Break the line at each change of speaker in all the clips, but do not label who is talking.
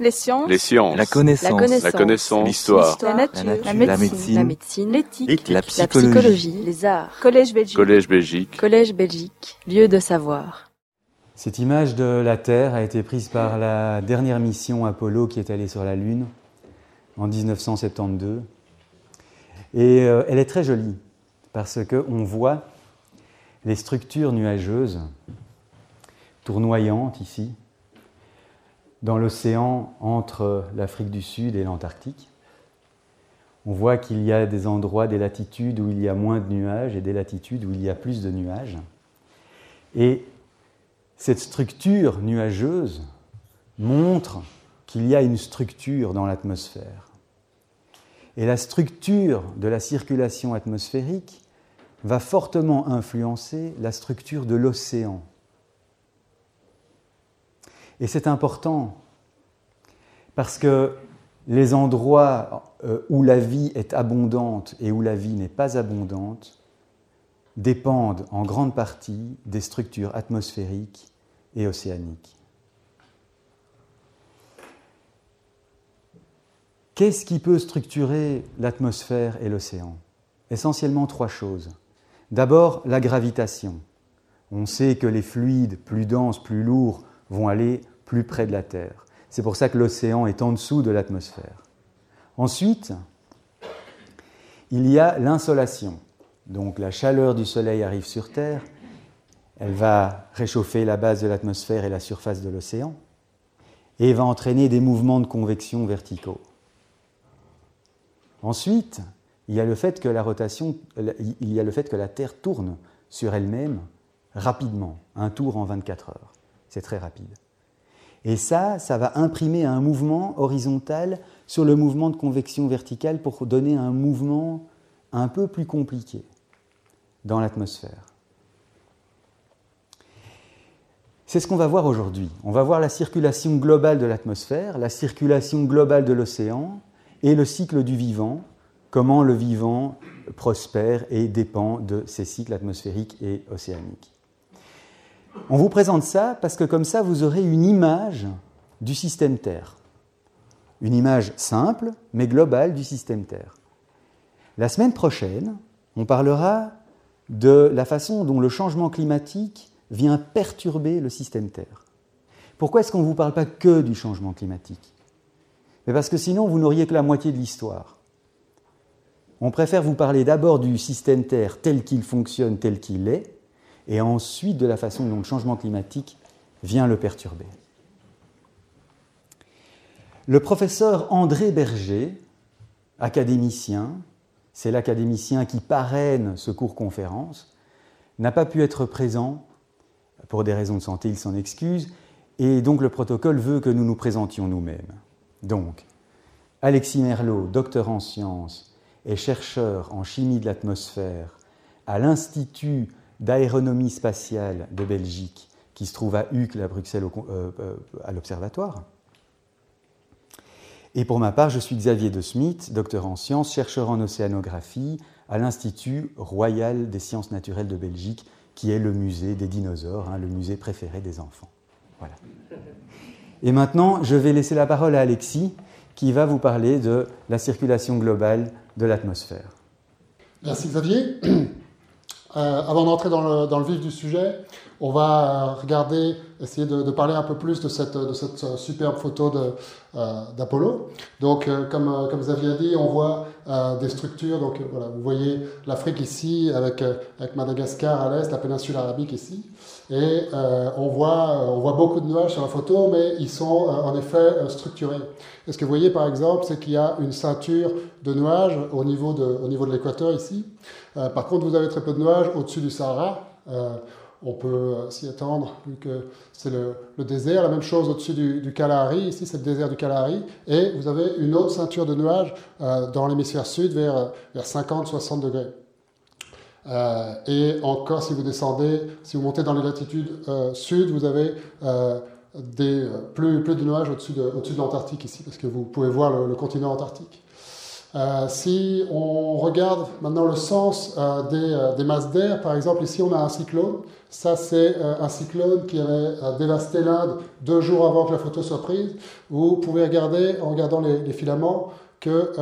Les sciences.
Les sciences.
La connaissance.
La.
La. L'histoire.
La nature.
La nature.
La médecine.
La médecine.
La médecine. L'éthique.
La
La
psychologie.
psychologie. Les arts. Collège Belgique.
Collège Belgique.
Collège Belgique. Lieu de savoir.
Cette image de la Terre a été prise par la dernière mission Apollo qui est allée sur la Lune en 1972. Et euh, elle est très jolie parce qu'on voit les structures nuageuses tournoyantes ici dans l'océan entre l'Afrique du Sud et l'Antarctique. On voit qu'il y a des endroits, des latitudes où il y a moins de nuages et des latitudes où il y a plus de nuages. Et cette structure nuageuse montre qu'il y a une structure dans l'atmosphère. Et la structure de la circulation atmosphérique va fortement influencer la structure de l'océan. Et c'est important parce que les endroits euh, où la vie est abondante et où la vie n'est pas abondante dépendent en grande partie des structures atmosphériques et océaniques. Qu'est-ce qui peut structurer l'atmosphère et l'océan? Essentiellement trois choses. D'abord, la gravitation. On sait que les fluides plus denses, plus lourds, vont aller plus près de la Terre. C'est pour ça que l'océan est en dessous de l'atmosphère. Ensuite, il y a l'insolation. Donc la chaleur du Soleil arrive sur Terre, elle va réchauffer la base de l'atmosphère et la surface de l'océan, et va entraîner des mouvements de convection verticaux. Ensuite, il y a le fait que la il y a le fait que la Terre tourne sur elle-même rapidement, un tour en 24 heures. C'est très rapide. Et ça, ça va imprimer un mouvement horizontal sur le mouvement de convection verticale pour donner un mouvement un peu plus compliqué dans l'atmosphère. C'est ce qu'on va voir aujourd'hui. On va voir la circulation globale de l'atmosphère, la circulation globale de l'océan et le cycle du vivant, comment le vivant prospère et dépend de ces cycles atmosphériques et océaniques. On vous présente ça parce que comme ça, vous aurez une image du système Terre. Une image simple, mais globale du système Terre. La semaine prochaine, on parlera de la façon dont le changement climatique vient perturber le système Terre. Pourquoi est-ce qu'on ne vous parle pas que du changement climatique? Parce que sinon, vous n'auriez que la moitié de l'histoire. On préfère vous parler d'abord du système Terre tel qu'il fonctionne, tel qu'il est, et ensuite de la façon dont le changement climatique vient le perturber. Le professeur André Berger, académicien, c'est l'académicien qui parraine ce cours conférence, n'a pas pu être présent pour des raisons de santé, il s'en excuse, et donc le protocole veut que nous nous présentions nous-mêmes. Donc, Alexis Merlot, docteur en sciences et chercheur en chimie de l'atmosphère à l'Institut d'aéronomie spatiale de Belgique, qui se trouve à Uccle, à Bruxelles, euh, euh, à l'Observatoire. Et pour ma part, je suis Xavier de Smith, docteur en sciences, chercheur en océanographie à l'Institut royal des sciences naturelles de Belgique, qui est le musée des dinosaures, hein, le musée préféré des enfants. Voilà. Et maintenant, je vais laisser la parole à Alexis, qui va vous parler de la circulation globale de l'atmosphère.
Merci Xavier. Euh, avant d'entrer dans le, dans le, vif du sujet, on va regarder, essayer de, de parler un peu plus de cette, de cette superbe photo d'Apollo. Euh, donc, euh, comme, comme Xavier a dit, on voit euh, des structures. Donc, voilà, vous voyez l'Afrique ici, avec, avec Madagascar à l'est, la péninsule arabique ici. Et on, voit, on voit beaucoup de nuages sur la photo, mais ils sont en effet structurés. Et ce que vous voyez, par exemple, c'est qu'il y a une ceinture de nuages au niveau de, l'équateur ici. par contre, vous avez très peu de nuages au-dessus du Sahara. Euh, on peut s'y attendre, vu que c'est le, désert. La même chose au-dessus du, du, Kalahari, ici c'est le désert du Kalahari. Et vous avez une autre ceinture de nuages euh, dans l'hémisphère sud vers 50-60 degrés. Euh, et encore, si vous descendez, si vous montez dans les latitudes euh, sud, vous avez des, plus, de nuages au-dessus de, l'Antarctique ici, parce que vous pouvez voir le, continent antarctique. Euh, si on regarde maintenant le sens euh, des, euh, masses d'air, par exemple, ici on a un cyclone. Ça, c'est un cyclone qui avait dévasté l'Inde deux jours avant que la photo soit prise. Vous pouvez regarder, en regardant les filaments, que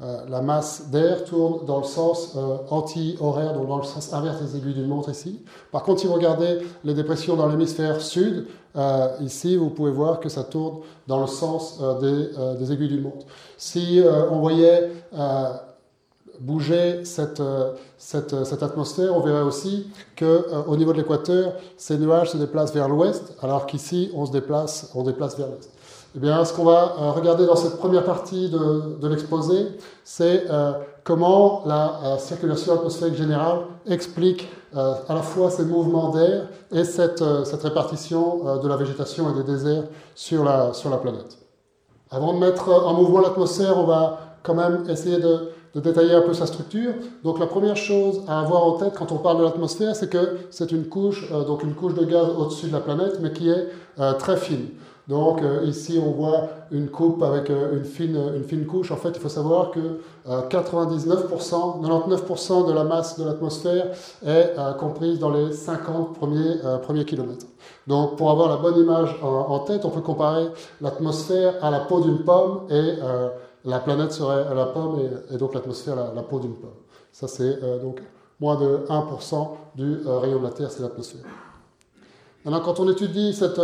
la masse d'air tourne dans le sens anti-horaire, donc dans le sens inverse des aiguilles d'une montre ici. Par contre, si vous regardez les dépressions dans l'hémisphère sud, ici, vous pouvez voir que ça tourne dans le sens des, aiguilles d'une montre. Si euh, on voyait euh, bouger cette, euh, atmosphère, on verrait aussi qu'au niveau de l'équateur, ces nuages se déplacent vers l'ouest, alors qu'ici, on se déplace vers l'est. Eh bien, ce qu'on va regarder dans cette première partie de, l'exposé, c'est comment la circulation atmosphérique générale explique à la fois ces mouvements d'air et cette, répartition de la végétation et des déserts sur la, planète. Avant de mettre en mouvement l'atmosphère, on va quand même essayer de, détailler un peu sa structure. Donc la première chose à avoir en tête quand on parle de l'atmosphère, c'est que c'est une couche, euh, donc une couche de gaz au-dessus de la planète, mais qui est euh, très fine. Donc euh, ici, on voit une coupe avec euh, une, fine, une fine couche. En fait, il faut savoir que 99%, euh, 99% de la masse de l'atmosphère est comprise dans les 50 premiers, premiers kilomètres. Donc pour avoir la bonne image en, tête, on peut comparer l'atmosphère à la peau d'une pomme et la planète serait la pomme et, donc l'atmosphère la, la peau d'une pomme. Ça, c'est donc moins de 1% du rayon de la Terre, c'est l'atmosphère. Maintenant, quand on étudie cette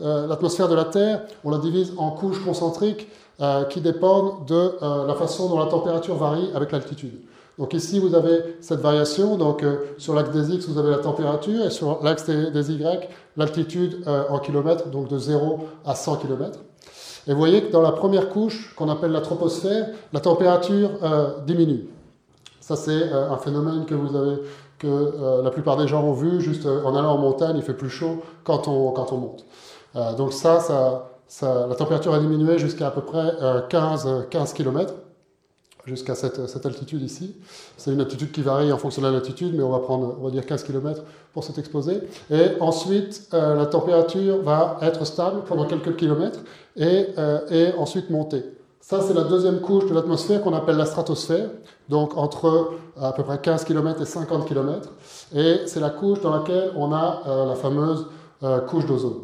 euh, l'atmosphère de la Terre, on la divise en couches concentriques euh, qui dépendent de euh, la façon dont la température varie avec l'altitude. Donc ici, vous avez cette variation. Donc sur l'axe des X, vous avez la température et sur l'axe des, Y, l'altitude en kilomètres, donc de 0 à 100 km. Et vous voyez que dans la première couche, qu'on appelle la troposphère, la température diminue. Ça, c'est un phénomène que la plupart des gens ont vu, juste en allant en montagne, il fait plus chaud quand on monte. Euh, donc ça, la température a diminué jusqu'à à peu près 15, euh, 15 km, jusqu'à cette, altitude ici. C'est une altitude qui varie en fonction de la latitude, mais on va prendre, on va dire 15 km pour cet exposé. Et ensuite, euh, la température va être stable pendant quelques kilomètres et, et ensuite monter. Ça, c'est la deuxième couche de l'atmosphère qu'on appelle la stratosphère, donc entre à peu près 15 km et 50 km. Et c'est la couche dans laquelle on a la fameuse couche d'ozone.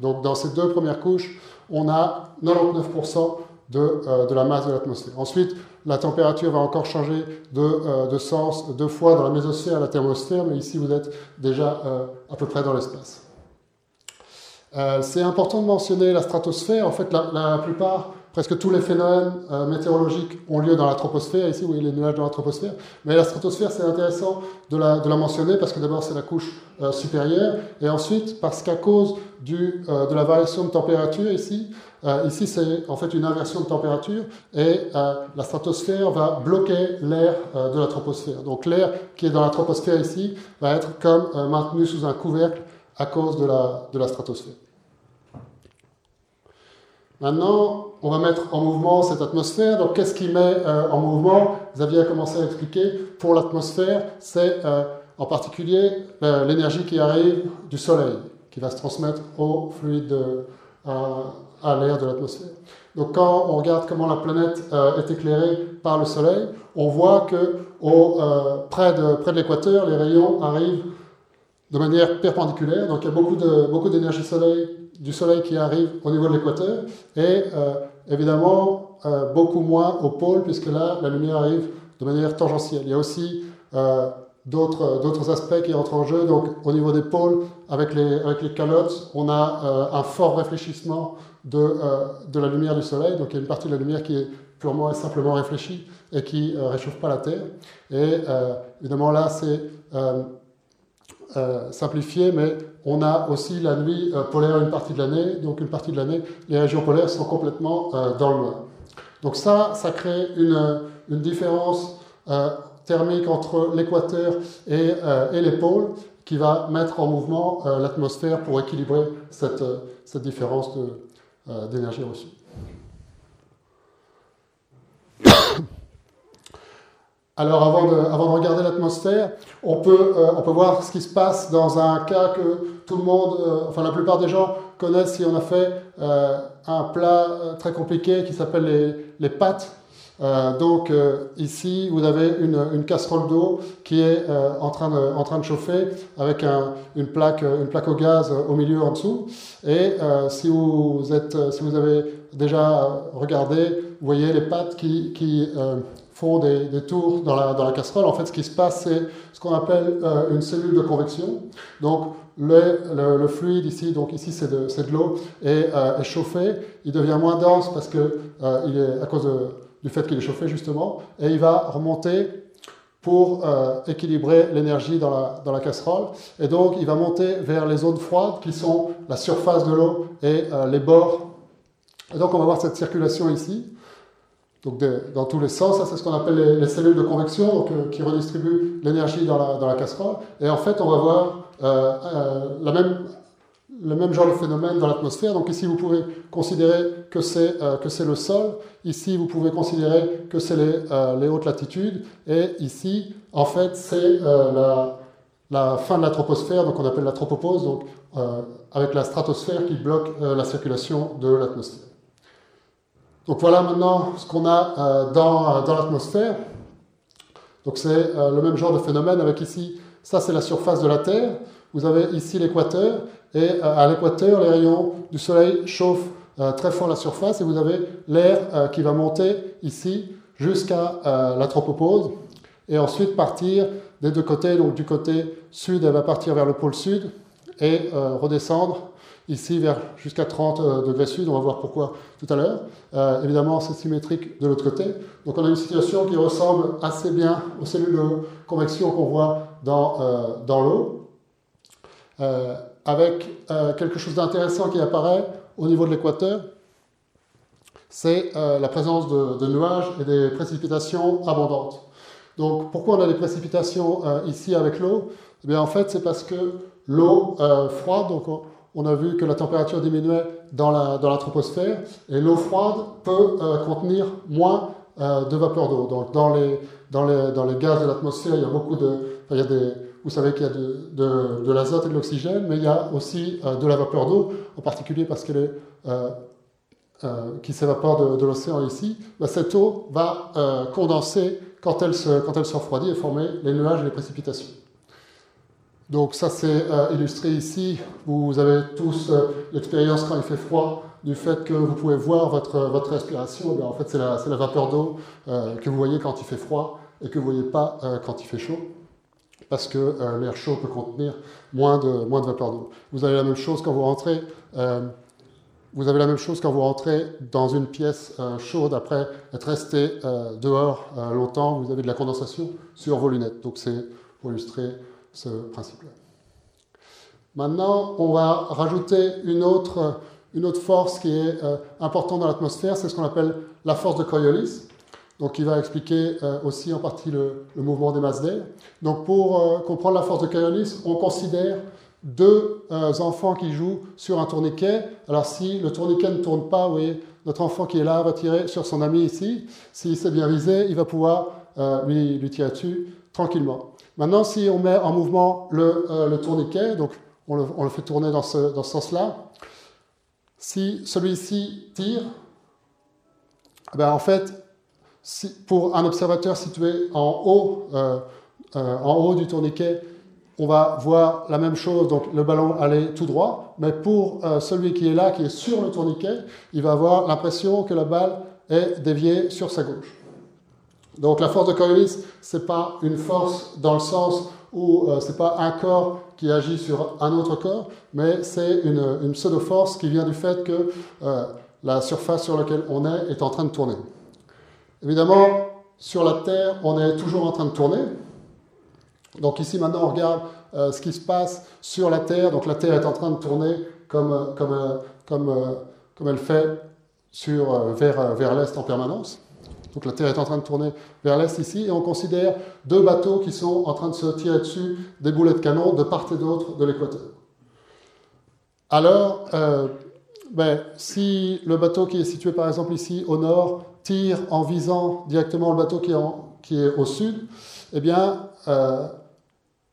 Donc dans ces deux premières couches, on a 99% euh, de, la masse de l'atmosphère. Ensuite, la température va encore changer de, euh, sens deux fois dans la mésosphère et la thermosphère, mais ici vous êtes déjà euh, à peu près dans l'espace. c'est important de mentionner la stratosphère. En fait, la plupart presque tous les phénomènes euh, météorologiques ont lieu dans la troposphère. Ici, voyez les nuages dans la troposphère. Mais la stratosphère, c'est intéressant de la, de la, mentionner parce que d'abord, c'est la couche euh, supérieure. Et ensuite, parce qu'à cause du, euh, de la variation de température ici, ici, c'est en fait une inversion de température. Et la stratosphère va bloquer l'air de la troposphère. Donc l'air qui est dans la troposphère ici va être comme maintenu sous un couvercle à cause de la, de la stratosphère. Maintenant, on va mettre en mouvement cette atmosphère. Donc, qu'est-ce qui met euh, en mouvement? Xavier a commencé à expliquer. Pour l'atmosphère, c'est euh, en particulier euh, l'énergie qui arrive du Soleil, qui va se transmettre au fluide, à l'air de l'atmosphère. Donc, quand on regarde comment la planète est éclairée par le Soleil, on voit que près de, près de l'équateur, les rayons arrivent de manière perpendiculaire. Donc, il y a beaucoup d'énergie beaucoup soleil, du Soleil qui arrive au niveau de l'équateur. Et évidemment euh, beaucoup moins au pôle, puisque là, la lumière arrive de manière tangentielle. Il y a aussi euh, d'autres aspects qui entrent en jeu. Donc, au niveau des pôles, avec les, avec les calottes, on a euh, un fort réfléchissement de, de la lumière du Soleil. Donc, il y a une partie de la lumière qui est purement et simplement réfléchie et qui ne réchauffe pas la Terre. Et évidemment, là, c'est euh, simplifié, mais on a aussi la nuit euh, polaire une partie de l'année. Donc une partie de l'année, les régions polaires sont complètement euh, dans le noir. Donc ça, ça crée une, une différence thermique entre l'équateur et, et, les pôles qui va mettre en mouvement l'atmosphère pour équilibrer cette, cette différence d'énergie reçue. Alors avant de, regarder l'atmosphère, on peut, euh, on peut voir ce qui se passe dans un cas que tout le monde, euh, enfin la plupart des gens connaissent si on a fait euh, un plat très compliqué qui s'appelle les, les, pâtes. Euh, donc euh, ici, vous avez une, casserole d'eau qui est euh, en, train de, en train de chauffer avec un, une, plaque, une plaque au gaz au milieu en dessous. Et si, vous êtes, si vous avez déjà regardé, vous voyez les pattes qui, qui font des, des, tours dans la, dans la casserole. En fait, ce qui se passe, c'est ce qu'on appelle une cellule de convection. Donc le, le, le, fluide ici, donc ici c'est de, de l'eau, est, est, chauffé. Il devient moins dense parce que il est à cause de du fait qu'il est chauffé justement, et il va remonter pour euh, équilibrer l'énergie dans la, dans la, casserole. Et donc, il va monter vers les zones froides qui sont la surface de l'eau et euh, les bords. Et donc, on va voir cette circulation ici, donc dans tous les sens. Ça, c'est ce qu'on appelle les, cellules de convection, donc, euh, qui redistribuent l'énergie dans la, dans la, casserole. Et en fait, on va voir la même le même genre de phénomène dans l'atmosphère. Donc ici, vous pouvez considérer que c'est euh, le sol. Ici, vous pouvez considérer que c'est les, euh, les, hautes latitudes. Et ici, en fait, c'est euh, la, la, fin de la troposphère, donc on appelle la tropopause, donc avec la stratosphère qui bloque la circulation de l'atmosphère. Donc voilà maintenant ce qu'on a dans, dans l'atmosphère. Donc c'est le même genre de phénomène avec ici, ça c'est la surface de la Terre. Vous avez ici l'équateur, et euh, à l'équateur, les rayons du soleil chauffent euh, très fort la surface, et vous avez l'air euh, qui va monter ici jusqu'à la tropopause, et ensuite partir des deux côtés. Donc du côté sud, elle va partir vers le pôle sud, et redescendre ici vers jusqu'à 30 degrés sud, on va voir pourquoi tout à l'heure. évidemment, c'est symétrique de l'autre côté. Donc on a une situation qui ressemble assez bien aux cellules de convection qu'on voit dans, dans l'eau avec euh, quelque chose d'intéressant qui apparaît au niveau de l'équateur, c'est euh, la présence de, nuages et des précipitations abondantes. Donc pourquoi on a des précipitations euh, ici avec l'eau? Eh bien, En fait, c'est parce que l'eau froide, donc on, a vu que la température diminuait dans la, dans la troposphère, et l'eau froide peut contenir moins de vapeur d'eau. Donc dans les, dans, les, dans les gaz de l'atmosphère, il y a beaucoup de... il y a des, vous savez qu'il y a de, l'azote et de l'oxygène, mais il y a aussi euh, de la vapeur d'eau, en particulier parce qu'elle euh, euh, qui s'évapore de, l'océan ici. Bah, cette eau va condenser quand elle, se, quand elle se refroidit et former les nuages et les précipitations. Donc ça c'est illustré ici. Vous avez tous l'expérience quand il fait froid du fait que vous pouvez voir votre, votre respiration. Eh en fait c'est la, la, vapeur d'eau que vous voyez quand il fait froid et que vous ne voyez pas quand il fait chaud parce que euh, l'air chaud peut contenir moins de, moins de vapeur d'eau. Vous avez la même chose quand vous rentrez. Euh, vous avez la même chose quand vous rentrez dans une pièce euh, chaude après être resté dehors longtemps. Vous avez de la condensation sur vos lunettes. Donc c'est pour illustrer ce principe-là. Maintenant, on va rajouter une autre, une autre force qui est importante dans l'atmosphère. C'est ce qu'on appelle la force de Coriolis donc il va expliquer euh, aussi en partie le, mouvement des masses d'air. Donc pour euh, comprendre la force de Coriolis, on considère deux euh, enfants qui jouent sur un tourniquet. Alors si le tourniquet ne tourne pas, vous voyez, notre enfant qui est là va tirer sur son ami ici. S'il s'est bien visé, il va pouvoir lui, tirer dessus tranquillement. Maintenant, si on met en mouvement le, le tourniquet, donc on le, on le, fait tourner dans ce, dans ce sens-là, si celui-ci tire, ben en fait, pour un observateur situé en haut, euh, euh, en haut du tourniquet, on va voir la même chose, donc le ballon aller tout droit, mais pour euh, celui qui est là, qui est sur le tourniquet, il va avoir l'impression que la balle est déviée sur sa gauche. Donc la force de Coriolis, c'est pas une force dans le sens où ce c'est pas un corps qui agit sur un autre corps, mais c'est une pseudo-force qui vient du fait que la surface sur laquelle on est est en train de tourner. Évidemment, sur la Terre, on est toujours en train de tourner. Donc ici, maintenant, on regarde euh, ce qui se passe sur la Terre. Donc la Terre est en train de tourner comme, euh, comme, euh, comme, comme elle fait sur, vers, vers l'Est en permanence. Donc la Terre est en train de tourner vers l'Est ici, et on considère deux bateaux qui sont en train de se tirer dessus des boulets de canon de part et d'autre de l'équateur. Alors, ben, si le bateau qui est situé par exemple ici au nord tire en visant directement le bateau qui est, au sud, eh bien, euh,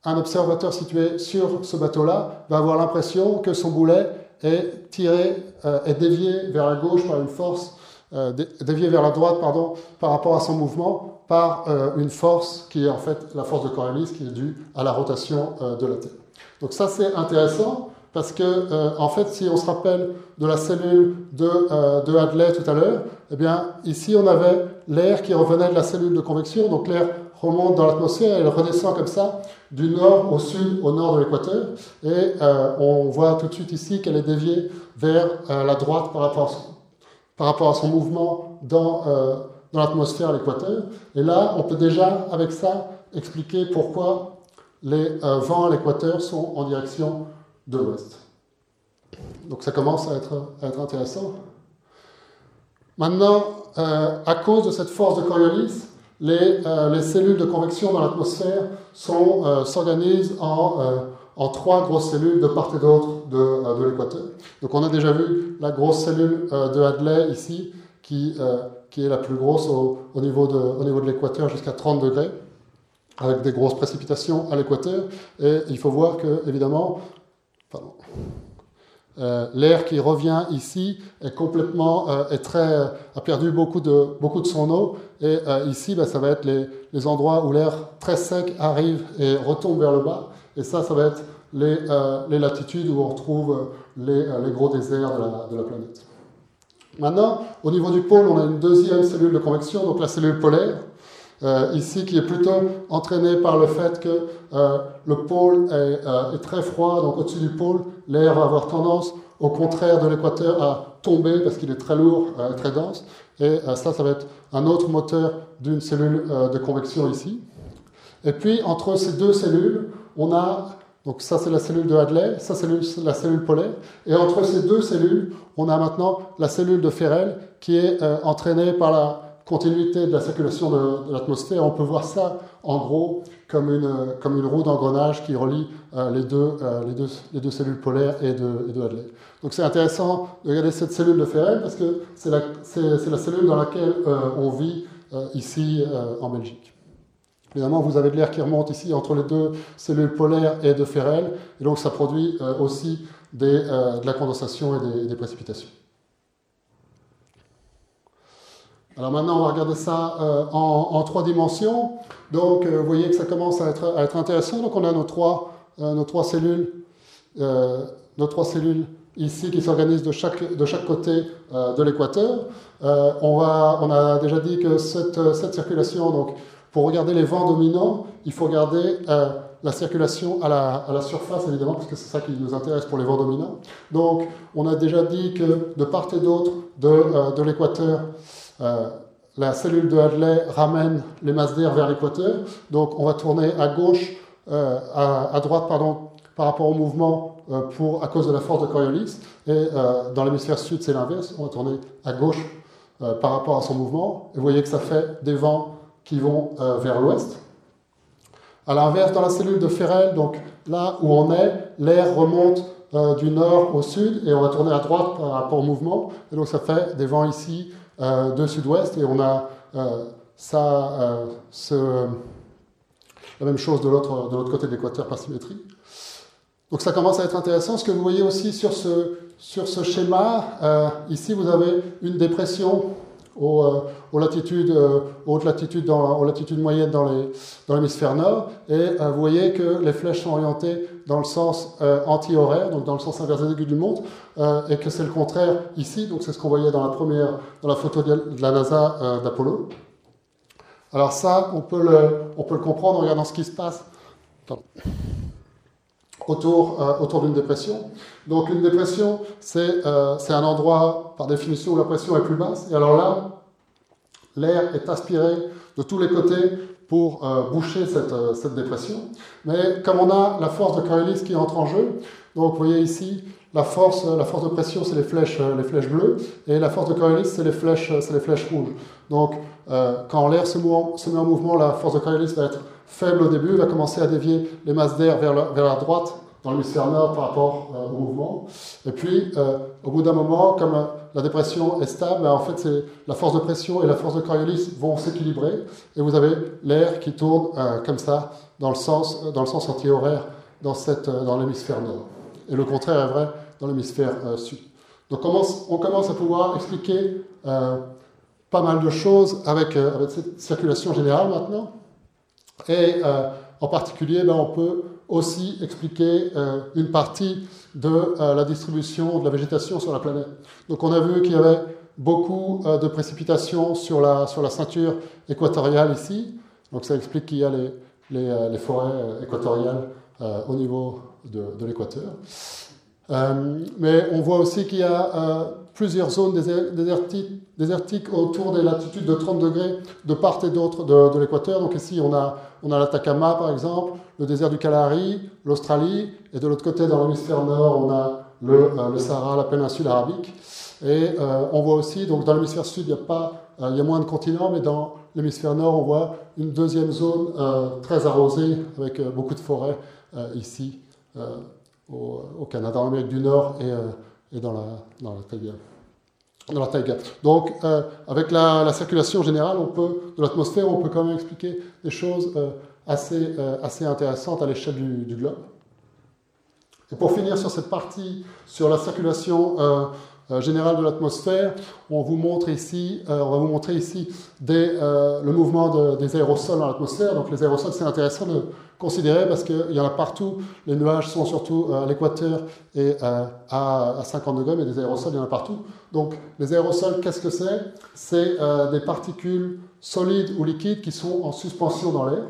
un observateur situé sur ce bateau-là va avoir l'impression que son boulet est tiré, euh, est dévié vers la gauche par une force dévié vers la droite pardon, par rapport à son mouvement par une force qui est en fait la force de Coriolis qui est due à la rotation de la Terre. Donc ça c'est intéressant parce que en fait si on se rappelle de la cellule de, de Hadley tout à l'heure, eh bien ici on avait l'air qui revenait de la cellule de convection, donc l'air remonte dans l'atmosphère et elle redescend comme ça du nord au sud, au nord de l'équateur. Et euh, on voit tout de suite ici qu'elle est déviée vers euh, la droite par rapport, à son, mouvement euh, dans l'atmosphère à l'équateur. Et là, on peut déjà, avec ça, expliquer pourquoi les vents à l'équateur sont en direction de l'ouest. Donc ça commence à être, intéressant. Maintenant, à cause de cette force de Coriolis, les, euh, les cellules de convection dans l'atmosphère euh, s'organisent en, euh, en, trois grosses cellules de part et d'autre de, de l'équateur. Donc on a déjà vu la grosse cellule de Hadley ici, qui, qui est la plus grosse au, au niveau de, de l'équateur jusqu'à 30 degrés, avec des grosses précipitations à l'équateur. Et il faut voir que, évidemment, euh, l'air qui revient ici est complètement euh, est très, a perdu beaucoup de, beaucoup de son eau. Et euh, ici, ben, ça va être les, les endroits où l'air très sec arrive et retombe vers le bas. Et ça, ça va être les, les latitudes où on retrouve les, les gros déserts de la, de la, planète. Maintenant, au niveau du pôle, on a une deuxième cellule de convection, donc la cellule polaire. Euh, ici qui est plutôt entraîné par le fait que euh, le pôle est, euh, est, très froid, donc au-dessus du pôle, l'air va avoir tendance, au contraire de l'équateur, à tomber parce qu'il est très lourd, très dense. Et ça, ça va être un autre moteur d'une cellule de convection ici. Et puis, entre ces deux cellules, on a, donc ça c'est la cellule de Hadley, ça c'est la cellule polaire, et entre ces deux cellules, on a maintenant la cellule de Ferrel qui est entraînée par la continuité de la circulation de, l'atmosphère. On peut voir ça en gros comme une, comme une roue d'engrenage qui relie euh, les, deux, euh, les, deux, les, deux, cellules polaires et de, et de Hadley. Donc c'est intéressant de regarder cette cellule de Ferrel parce que c'est la, la, cellule dans laquelle euh, on vit euh, ici euh, en Belgique. Évidemment, vous avez de l'air qui remonte ici entre les deux cellules polaires et de Ferrel, et donc ça produit euh, aussi des, de la condensation et des, des précipitations. Alors maintenant, on va regarder ça euh, en, trois dimensions. Donc, euh, vous voyez que ça commence à être, intéressant. Donc, on a nos trois, euh, cellules, nos trois cellules ici qui s'organisent de chaque, côté de l'équateur. on, a déjà dit que cette, circulation, donc, pour regarder les vents dominants, il faut regarder la circulation à la, surface, évidemment, parce que c'est ça qui nous intéresse pour les vents dominants. Donc, on a déjà dit que de part et d'autre de, l'équateur, la cellule de Hadley ramène les masses d'air vers l'équateur. Donc on va tourner à gauche, euh, à, droite, pardon, par rapport au mouvement euh, pour, à cause de la force de Coriolis. Et euh, dans l'hémisphère sud, c'est l'inverse. On va tourner à gauche euh, par rapport à son mouvement. Et vous voyez que ça fait des vents qui vont euh, vers l'ouest. À l'inverse, dans la cellule de Ferrel, donc là où on est, l'air remonte du nord au sud et on va tourner à droite par rapport au mouvement. Et donc ça fait des vents ici euh, de sud-ouest et on a euh, ça, euh, ce, la même chose de l'autre, de l'autre côté de l'équateur par symétrie. Donc ça commence à être intéressant. Ce que vous voyez aussi sur ce, sur ce schéma, euh, ici vous avez une dépression aux, euh, aux latitudes, euh, hautes latitudes aux latitudes moyennes dans, l'hémisphère nord. Et euh, vous voyez que les flèches sont orientées dans le sens anti-horaire, donc dans le sens inverse des aiguilles du montre, et que c'est le contraire ici. Donc c'est ce qu'on voyait dans la première, dans la photo de la NASA d'Apollo. Alors ça, on peut, le, comprendre en regardant ce qui se passe. Pardon autour, euh, autour d'une dépression. Donc une dépression, c'est euh, un endroit, par définition, où la pression est plus basse. Et alors là, l'air est aspiré de tous les côtés pour euh, boucher cette, euh, cette, dépression. Mais comme on a la force de Coriolis qui entre en jeu, donc vous voyez ici, la force, la force de pression, c'est les flèches, les flèches bleues, et la force de Coriolis, c'est les flèches, les flèches rouges. Donc, quand l'air se, se, met en mouvement, la force de Coriolis va être faible au début, va commencer à dévier les masses d'air vers, la droite dans l'hémisphère nord par rapport euh, au mouvement. Et puis, euh, au bout d'un moment, comme euh, la dépression est stable, en fait, c'est la force de pression et la force de Coriolis vont s'équilibrer, et vous avez l'air qui tourne comme ça dans le sens, dans le sens anti-horaire dans, l'hémisphère nord. Et le contraire est vrai dans l'hémisphère sud. Donc on commence à pouvoir expliquer pas mal de choses avec, cette circulation générale maintenant. Et euh, en particulier, ben, on peut aussi expliquer une partie de la distribution de la végétation sur la planète. Donc on a vu qu'il y avait beaucoup de précipitations sur la, sur la ceinture équatoriale ici. Donc ça explique qu'il y a les, les, les forêts équatoriales au niveau de, de l'équateur. Euh, mais on voit aussi qu'il y a euh, plusieurs zones désertiques, autour des latitudes de 30 degrés de part et d'autre de, l'équateur. Donc ici, on a, on a l'Atacama, par exemple, le désert du Kalahari, l'Australie, et de l'autre côté, dans l'hémisphère nord, on a le, euh, le, Sahara, la péninsule arabique. Et on voit aussi, donc dans l'hémisphère sud, il y, a pas, il y a moins de continents, mais dans l'hémisphère nord, on voit une deuxième zone très arrosée, avec beaucoup de forêts ici au, Canada, en Amérique du Nord et, euh, et dans, la, dans, la taïga. Dans la taïga. Donc, euh, avec la, la, circulation générale de l'atmosphère, on peut quand même expliquer des choses euh, assez, assez intéressantes à l'échelle du, du, globe. Et pour finir sur cette partie, sur la circulation euh, général de l'atmosphère. On vous montre ici, euh, on va vous montrer ici des, euh, le mouvement des aérosols dans l'atmosphère. Donc les aérosols, c'est intéressant de considérer parce qu'il y en a partout. Les nuages sont surtout à l'équateur et à, 50 degrés, mais des aérosols, il y en a partout. Donc les aérosols, qu'est-ce que c'est? C'est des particules solides ou liquides qui sont en suspension dans l'air.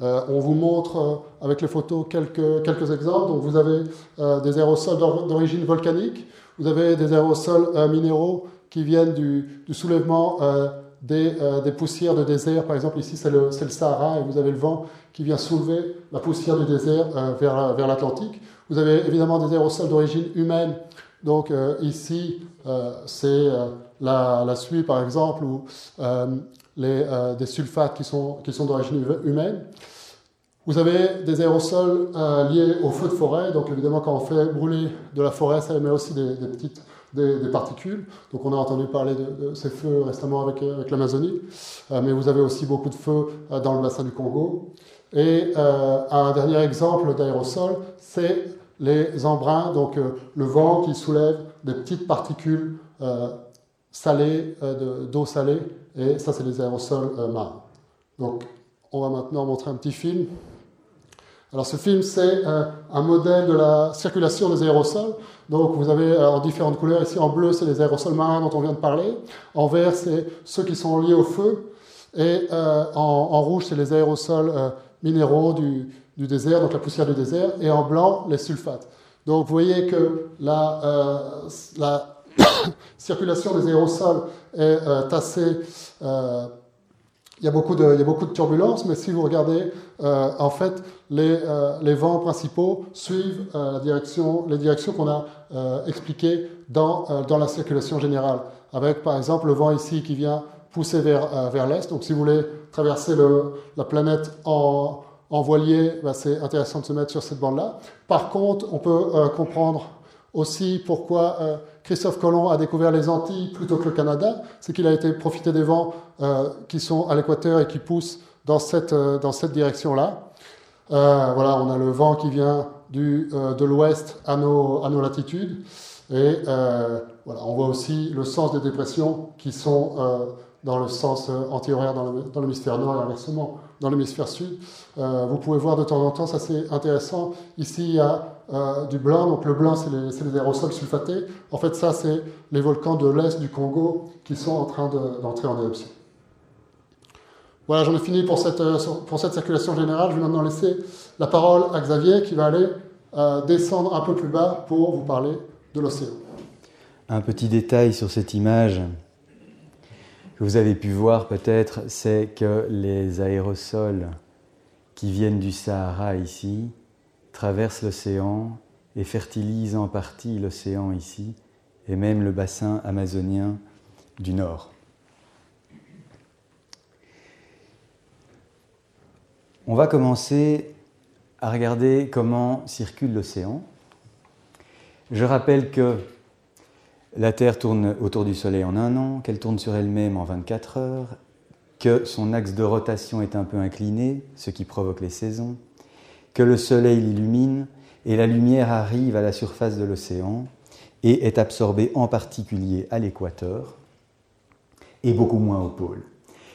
Euh, on vous montre euh, avec les photos quelques, quelques exemples. Donc vous avez euh, des aérosols d'origine volcanique, vous avez des aérosols minéraux qui viennent du, soulèvement des, poussières de désert. Par exemple, ici c'est le, Sahara et vous avez le vent qui vient soulever la poussière du désert vers, vers l'Atlantique. Vous avez évidemment des aérosols d'origine humaine. Donc ici, c'est la, suie par exemple, euh, des sulfates qui sont, qui sont d'origine humaine. Vous avez des aérosols euh, liés aux feux de forêt. Donc évidemment, quand on fait brûler de la forêt, ça émet aussi des, petites des, particules. Donc on a entendu parler de, ces feux récemment avec, avec l'Amazonie. Euh, mais vous avez aussi beaucoup de feux dans le bassin du Congo. Et un dernier exemple d'aérosol, c'est les embruns, donc le vent qui soulève des petites particules salées, d'eau salée et ça, c'est les aérosols euh, marins. Donc, on va maintenant montrer un petit film. Alors, ce film, c'est euh, un modèle de la circulation des aérosols. Donc, vous avez euh, en différentes couleurs. Ici, en bleu, c'est les aérosols marins dont on vient de parler. En vert, c'est ceux qui sont liés au feu. Et en, rouge, c'est les aérosols minéraux du, du, désert, donc la poussière du désert. Et en blanc, les sulfates. Donc, vous voyez que la, la circulation des aérosols est euh, assez... Euh, il y, a beaucoup de, il y a beaucoup de turbulences, mais si vous regardez, euh, en fait, les, les, vents principaux suivent les directions qu'on a expliquées dans, dans la circulation générale. Avec, par exemple, le vent ici qui vient pousser vers, vers l'est. Donc, si vous voulez traverser la planète en, en voilier, bah, c'est intéressant de se mettre sur cette bande-là. Par contre, on peut comprendre aussi pourquoi euh, Christophe Colomb a découvert les Antilles plutôt que le Canada, c'est qu'il a été profité des vents euh, qui sont à l'équateur et qui poussent dans cette, euh, cette direction-là. voilà, on a le vent qui vient du, de l'ouest à nos, à nos latitudes. Et voilà, on voit aussi le sens des dépressions qui sont dans le sens anti-horaire dans l'hémisphère nord et inversement dans l'hémisphère sud. vous pouvez voir de temps en temps, ça c'est intéressant. Ici, il y a euh, du blanc. Donc le blanc, c'est les, aérosols sulfatés. En fait, ça, c'est les volcans de l'est du Congo qui sont en train d'entrer en éruption. Voilà, j'en ai fini pour cette, euh, pour cette circulation générale. Je vais maintenant laisser la parole à Xavier qui va aller euh, descendre un peu plus bas pour vous parler de l'océan.
Un petit détail sur cette image que vous avez pu voir peut-être, c'est que les aérosols qui viennent du Sahara ici traverse l'océan et fertilise en partie l'océan ici et même le bassin amazonien du nord. On va commencer à regarder comment circule l'océan. Je rappelle que la Terre tourne autour du Soleil en un an, qu'elle tourne sur elle-même en 24 heures, que son axe de rotation est un peu incliné, ce qui provoque les saisons, que le soleil l'illumine et la lumière arrive à la surface de l'océan et est absorbée en particulier à l'équateur et beaucoup moins au pôle.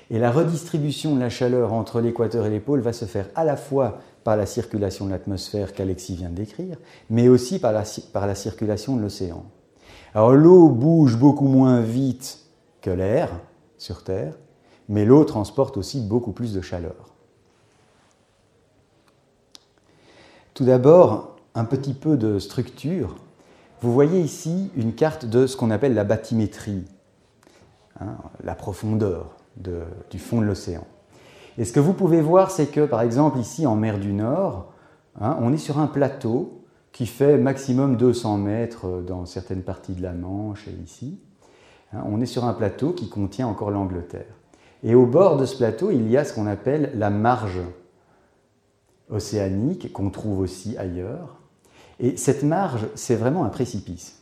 Et la redistribution de la chaleur entre l'équateur et les pôles va se faire à la fois par la circulation de l'atmosphère qu'Alexis vient de décrire, mais aussi par la, par la circulation de l'océan. Alors l'eau bouge beaucoup moins vite que l'air sur Terre, mais l'eau transporte aussi beaucoup plus de chaleur. Tout d'abord, un petit peu de structure. Vous voyez ici une carte de ce qu'on appelle la bathymétrie, hein, la profondeur du fond de l'océan. Et ce que vous pouvez voir, c'est que, par exemple, ici en mer du Nord, hein, on est sur un plateau qui fait maximum 200 mètres dans certaines parties de la Manche et ici. Hein, on est sur un plateau qui contient encore l'Angleterre. Et au bord de ce plateau, il y a ce qu'on appelle la marge océanique, qu'on trouve aussi ailleurs. Et cette marge, c'est vraiment un précipice.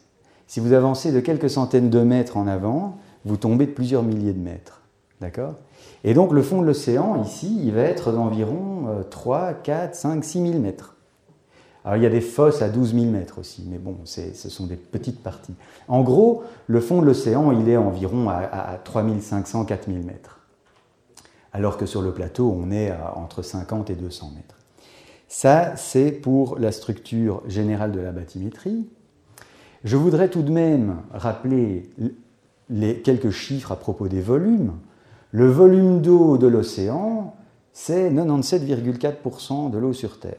Si vous avancez de quelques centaines de mètres en avant, vous tombez de plusieurs milliers de mètres. D'accord? Et donc le fond de l'océan, ici, il va être d'environ 3, 4, 5, 6 000 mètres. Alors il y a des fosses à 12 000 mètres aussi, mais bon, ce sont des petites parties. En gros, le fond de l'océan, il est environ à, à 3500, 4000 mètres. Alors que sur le plateau, on est à entre 50 et 200 mètres. Ça, c'est pour la structure générale de la bathymétrie. Je voudrais tout de même rappeler les quelques chiffres à propos des volumes. Le volume d'eau de l'océan, c'est 97,4% de l'eau sur Terre.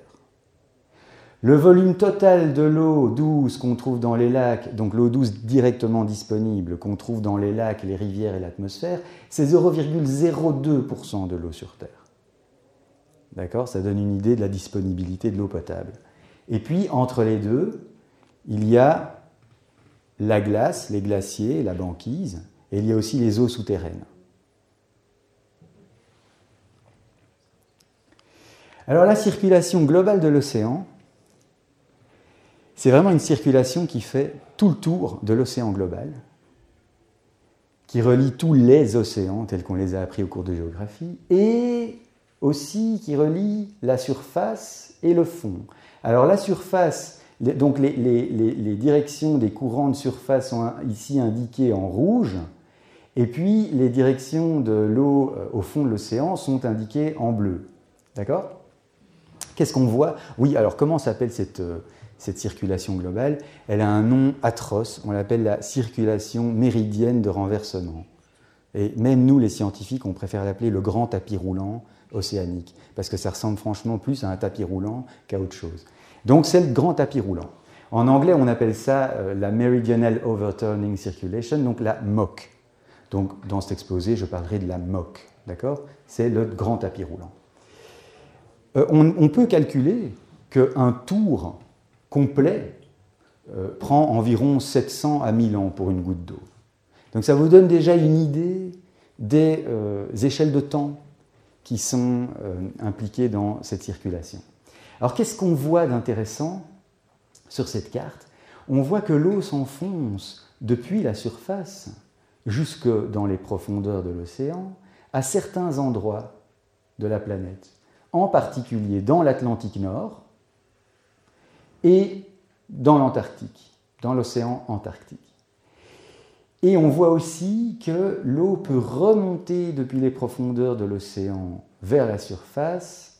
Le volume total de l'eau douce qu'on trouve dans les lacs, donc l'eau douce directement disponible qu'on trouve dans les lacs, les rivières et l'atmosphère, c'est 0,02% de l'eau sur Terre. D'accord? Ça donne une idée de la disponibilité de l'eau potable. Et puis, entre les deux, il y a la glace, les glaciers, la banquise, et il y a aussi les eaux souterraines. Alors la circulation globale de l'océan, c'est vraiment une circulation qui fait tout le tour de l'océan global, qui relie tous les océans tels qu'on les a appris au cours de géographie, et aussi qui relie la surface et le fond. Alors la surface, donc les, directions des courants de surface sont ici indiquées en rouge, et puis les directions de l'eau euh, au fond de l'océan sont indiquées en bleu. D'accord? Qu'est-ce qu'on voit? Oui, alors comment s'appelle cette, euh, cette circulation globale, elle a un nom atroce, on l'appelle la circulation méridienne de renversement. Et même nous, les scientifiques, on préfère l'appeler le grand tapis roulant océanique, parce que ça ressemble franchement plus à un tapis roulant qu'à autre chose. Donc c'est le grand tapis roulant. En anglais, on appelle ça euh, la Meridional Overturning Circulation, donc la MOC. Donc dans cet exposé, je parlerai de la MOC, d'accord? C'est le grand tapis roulant. Euh, on, on, peut calculer qu'un tour complet euh, prend environ 700 à 1000 ans pour une goutte d'eau. Donc ça vous donne déjà une idée des euh, échelles de temps qui sont euh, impliquées dans cette circulation. Alors qu'est-ce qu'on voit d'intéressant sur cette carte? On voit que l'eau s'enfonce depuis la surface jusque dans les profondeurs de l'océan à certains endroits de la planète, en particulier dans l'Atlantique Nord, et dans l'Antarctique, dans l'océan Antarctique. Et on voit aussi que l'eau peut remonter depuis les profondeurs de l'océan vers la surface,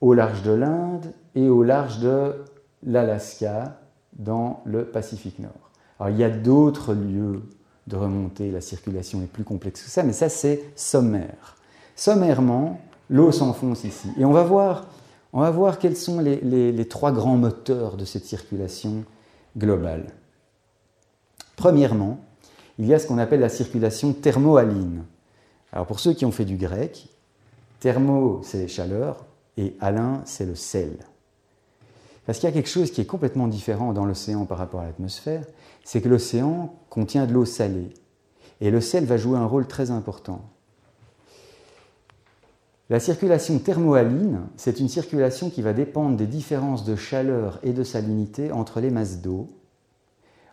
au large de l'Inde et au large de l'Alaska, dans le Pacifique Nord. Alors il y a d'autres lieux de remontée, la circulation est plus complexe que ça, mais ça c'est sommaire. Sommairement, l'eau s'enfonce ici. Et on va voir on va voir quels sont les, trois grands moteurs de cette circulation globale. Premièrement, il y a ce qu'on appelle la circulation thermohaline. Alors pour ceux qui ont fait du grec, thermo c'est chaleur et halin c'est le sel. Parce qu'il y a quelque chose qui est complètement différent dans l'océan par rapport à l'atmosphère, c'est que l'océan contient de l'eau salée. Et le sel va jouer un rôle très important. La circulation thermohaline, c'est une circulation qui va dépendre des différences de chaleur et de salinité entre les masses d'eau.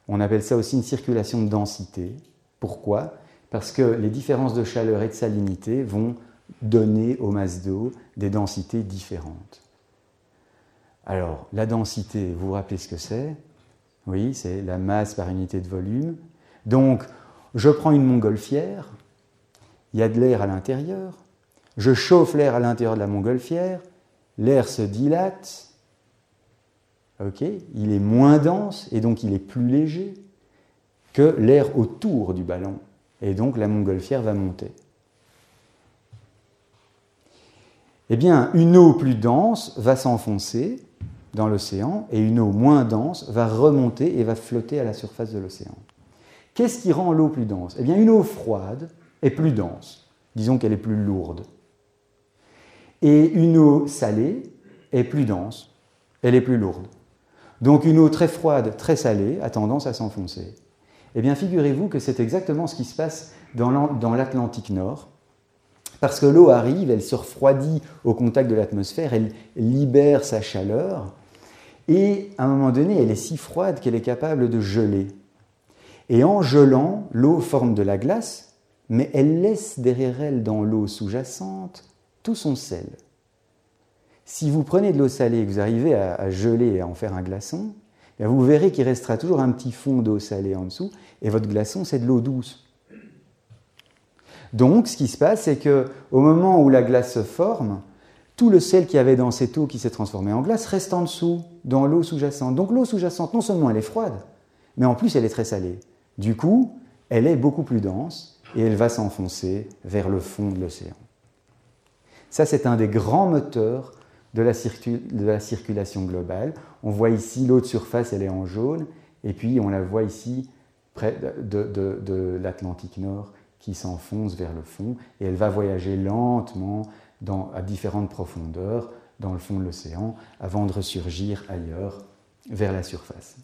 On appelle ça aussi une circulation de densité. Pourquoi? Parce que les différences de chaleur et de salinité vont donner aux masses d'eau des densités différentes. Alors, la densité, vous vous rappelez ce que c'est? Oui, c'est la masse par unité de volume. Donc, je prends une montgolfière, il y a de l'air à l'intérieur, je chauffe l'air à l'intérieur de la montgolfière, l'air se dilate, il est moins dense et donc il est plus léger que l'air autour du ballon. Et donc la montgolfière va monter. Eh bien, une eau plus dense va s'enfoncer dans l'océan et une eau moins dense va remonter et va flotter à la surface de l'océan. Qu'est-ce qui rend l'eau plus dense? Eh bien, une eau froide est plus dense. Disons qu'elle est plus lourde. Et une eau salée est plus dense. Elle est plus lourde. Donc une eau très froide, très salée, a tendance à s'enfoncer. Eh bien, figurez-vous que c'est exactement ce qui se passe dans l'Atlantique Nord. Parce que l'eau arrive, elle se refroidit au contact de l'atmosphère, elle libère sa chaleur, et à un moment donné, elle est si froide qu'elle est capable de geler. Et en gelant, l'eau forme de la glace, mais elle laisse derrière elle, dans l'eau sous-jacente, tout son sel. Si vous prenez de l'eau salée et que vous arrivez à, geler et à en faire un glaçon, eh vous verrez qu'il restera toujours un petit fond d'eau salée en dessous, et votre glaçon, c'est de l'eau douce. Donc, ce qui se passe, c'est que au moment où la glace se forme, tout le sel qu'il y avait dans cette eau qui s'est transformée en glace reste en dessous, dans l'eau sous-jacente. Donc l'eau sous-jacente, non seulement elle est froide, mais en plus elle est très salée. Du coup, elle est beaucoup plus dense et elle va s'enfoncer vers le fond de l'océan. Ça, c'est un des grands moteurs de la, circulation globale. On voit ici l'eau de surface, elle est en jaune, et puis on la voit ici près de l'Atlantique Nord qui s'enfonce vers le fond, et elle va voyager lentement à différentes profondeurs dans le fond de l'océan avant de ressurgir ailleurs vers la surface.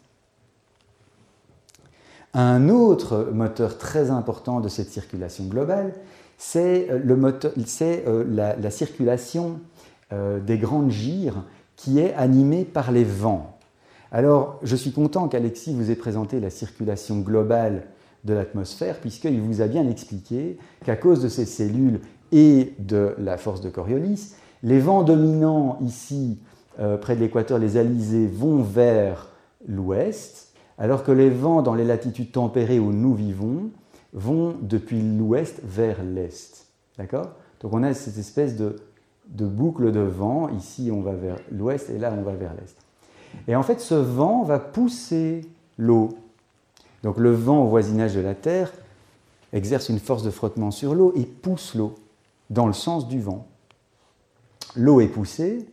Un autre moteur très important de cette circulation globale, c'est euh, euh, la, la, circulation euh, des grandes gires qui est animée par les vents. Alors, je suis content qu'Alexis vous ait présenté la circulation globale de l'atmosphère, puisqu'il vous a bien expliqué qu'à cause de ces cellules et de la force de Coriolis, les vents dominants ici, près de l'équateur, les alizés, vont vers l'ouest, alors que les vents dans les latitudes tempérées où nous vivons vont depuis l'ouest vers l'est. D'accord? Donc on a cette espèce de, de boucle de vent. Ici, on va vers l'ouest et là, on va vers l'est. Et en fait, ce vent va pousser l'eau donc le vent au voisinage de la Terre exerce une force de frottement sur l'eau et pousse l'eau dans le sens du vent. L'eau est poussée,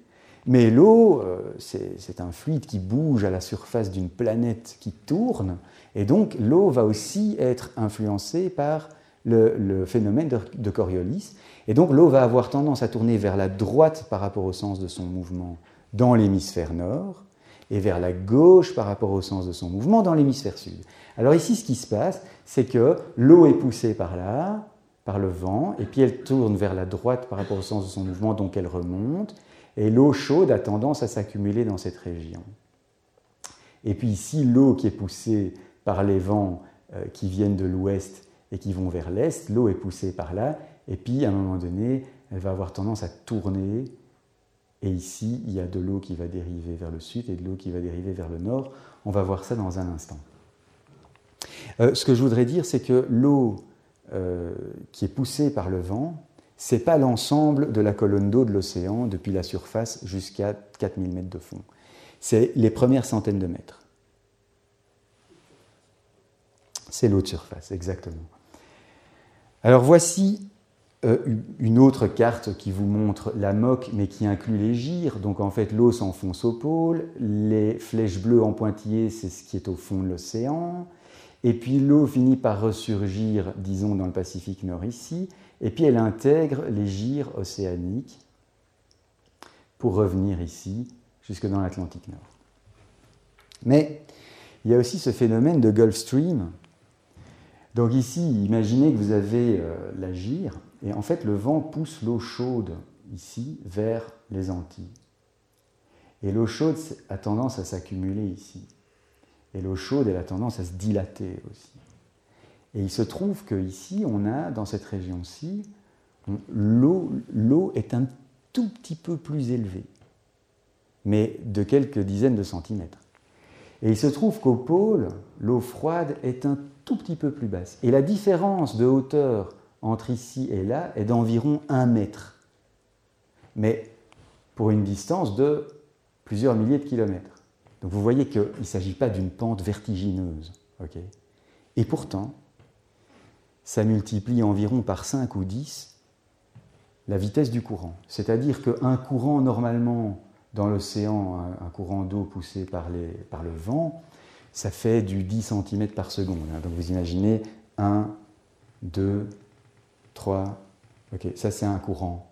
mais l'eau, euh, c'est un fluide qui bouge à la surface d'une planète qui tourne, et donc l'eau va aussi être influencée par le, phénomène de Coriolis, et donc l'eau va avoir tendance à tourner vers la droite par rapport au sens de son mouvement dans l'hémisphère nord, et vers la gauche par rapport au sens de son mouvement dans l'hémisphère sud. Alors ici, ce qui se passe, c'est que l'eau est poussée par là, par le vent, et puis elle tourne vers la droite par rapport au sens de son mouvement, donc elle remonte, et l'eau chaude a tendance à s'accumuler dans cette région. Et puis ici, l'eau qui est poussée par les vents euh, qui viennent de l'ouest et qui vont vers l'est, l'eau est poussée par là, et puis à un moment donné, elle va avoir tendance à tourner, et ici, il y a de l'eau qui va dériver vers le sud et de l'eau qui va dériver vers le nord. On va voir ça dans un instant. Euh, ce que je voudrais dire, c'est que l'eau euh, qui est poussée par le vent, ce n'est pas l'ensemble de la colonne d'eau de l'océan depuis la surface jusqu'à 4000 mètres de fond. C'est les premières centaines de mètres. C'est l'eau de surface, exactement. Alors voici euh, une autre carte qui vous montre la moque, mais qui inclut les gires. Donc en fait, l'eau s'enfonce au pôle. Les flèches bleues en pointillés, c'est ce qui est au fond de l'océan. Et puis l'eau finit par ressurgir, disons, dans le Pacifique Nord ici, et puis elle intègre les gires océaniques pour revenir ici, jusque dans l'Atlantique Nord. Mais il y a aussi ce phénomène de Gulf Stream. Donc ici, imaginez que vous avez euh, la gire, et en fait le vent pousse l'eau chaude ici vers les Antilles. Et l'eau chaude a tendance à s'accumuler ici. Et l'eau chaude, elle a tendance à se dilater aussi. Et il se trouve qu'ici, on a, dans cette région-ci, l'eau est un tout petit peu plus élevée, mais de quelques dizaines de centimètres. Et il se trouve qu'au pôle, l'eau froide est un tout petit peu plus basse. Et la différence de hauteur entre ici et là est d'environ un mètre. Mais pour une distance de plusieurs milliers de kilomètres. Donc vous voyez qu'il ne s'agit pas d'une pente vertigineuse. et pourtant, ça multiplie environ par 5 ou 10 la vitesse du courant. C'est-à-dire qu'un courant, normalement, dans l'océan, un, courant d'eau poussé par, le vent, ça fait du 10 cm par seconde. Hein. Donc vous imaginez 1, 2, 3, ok, ça c'est un courant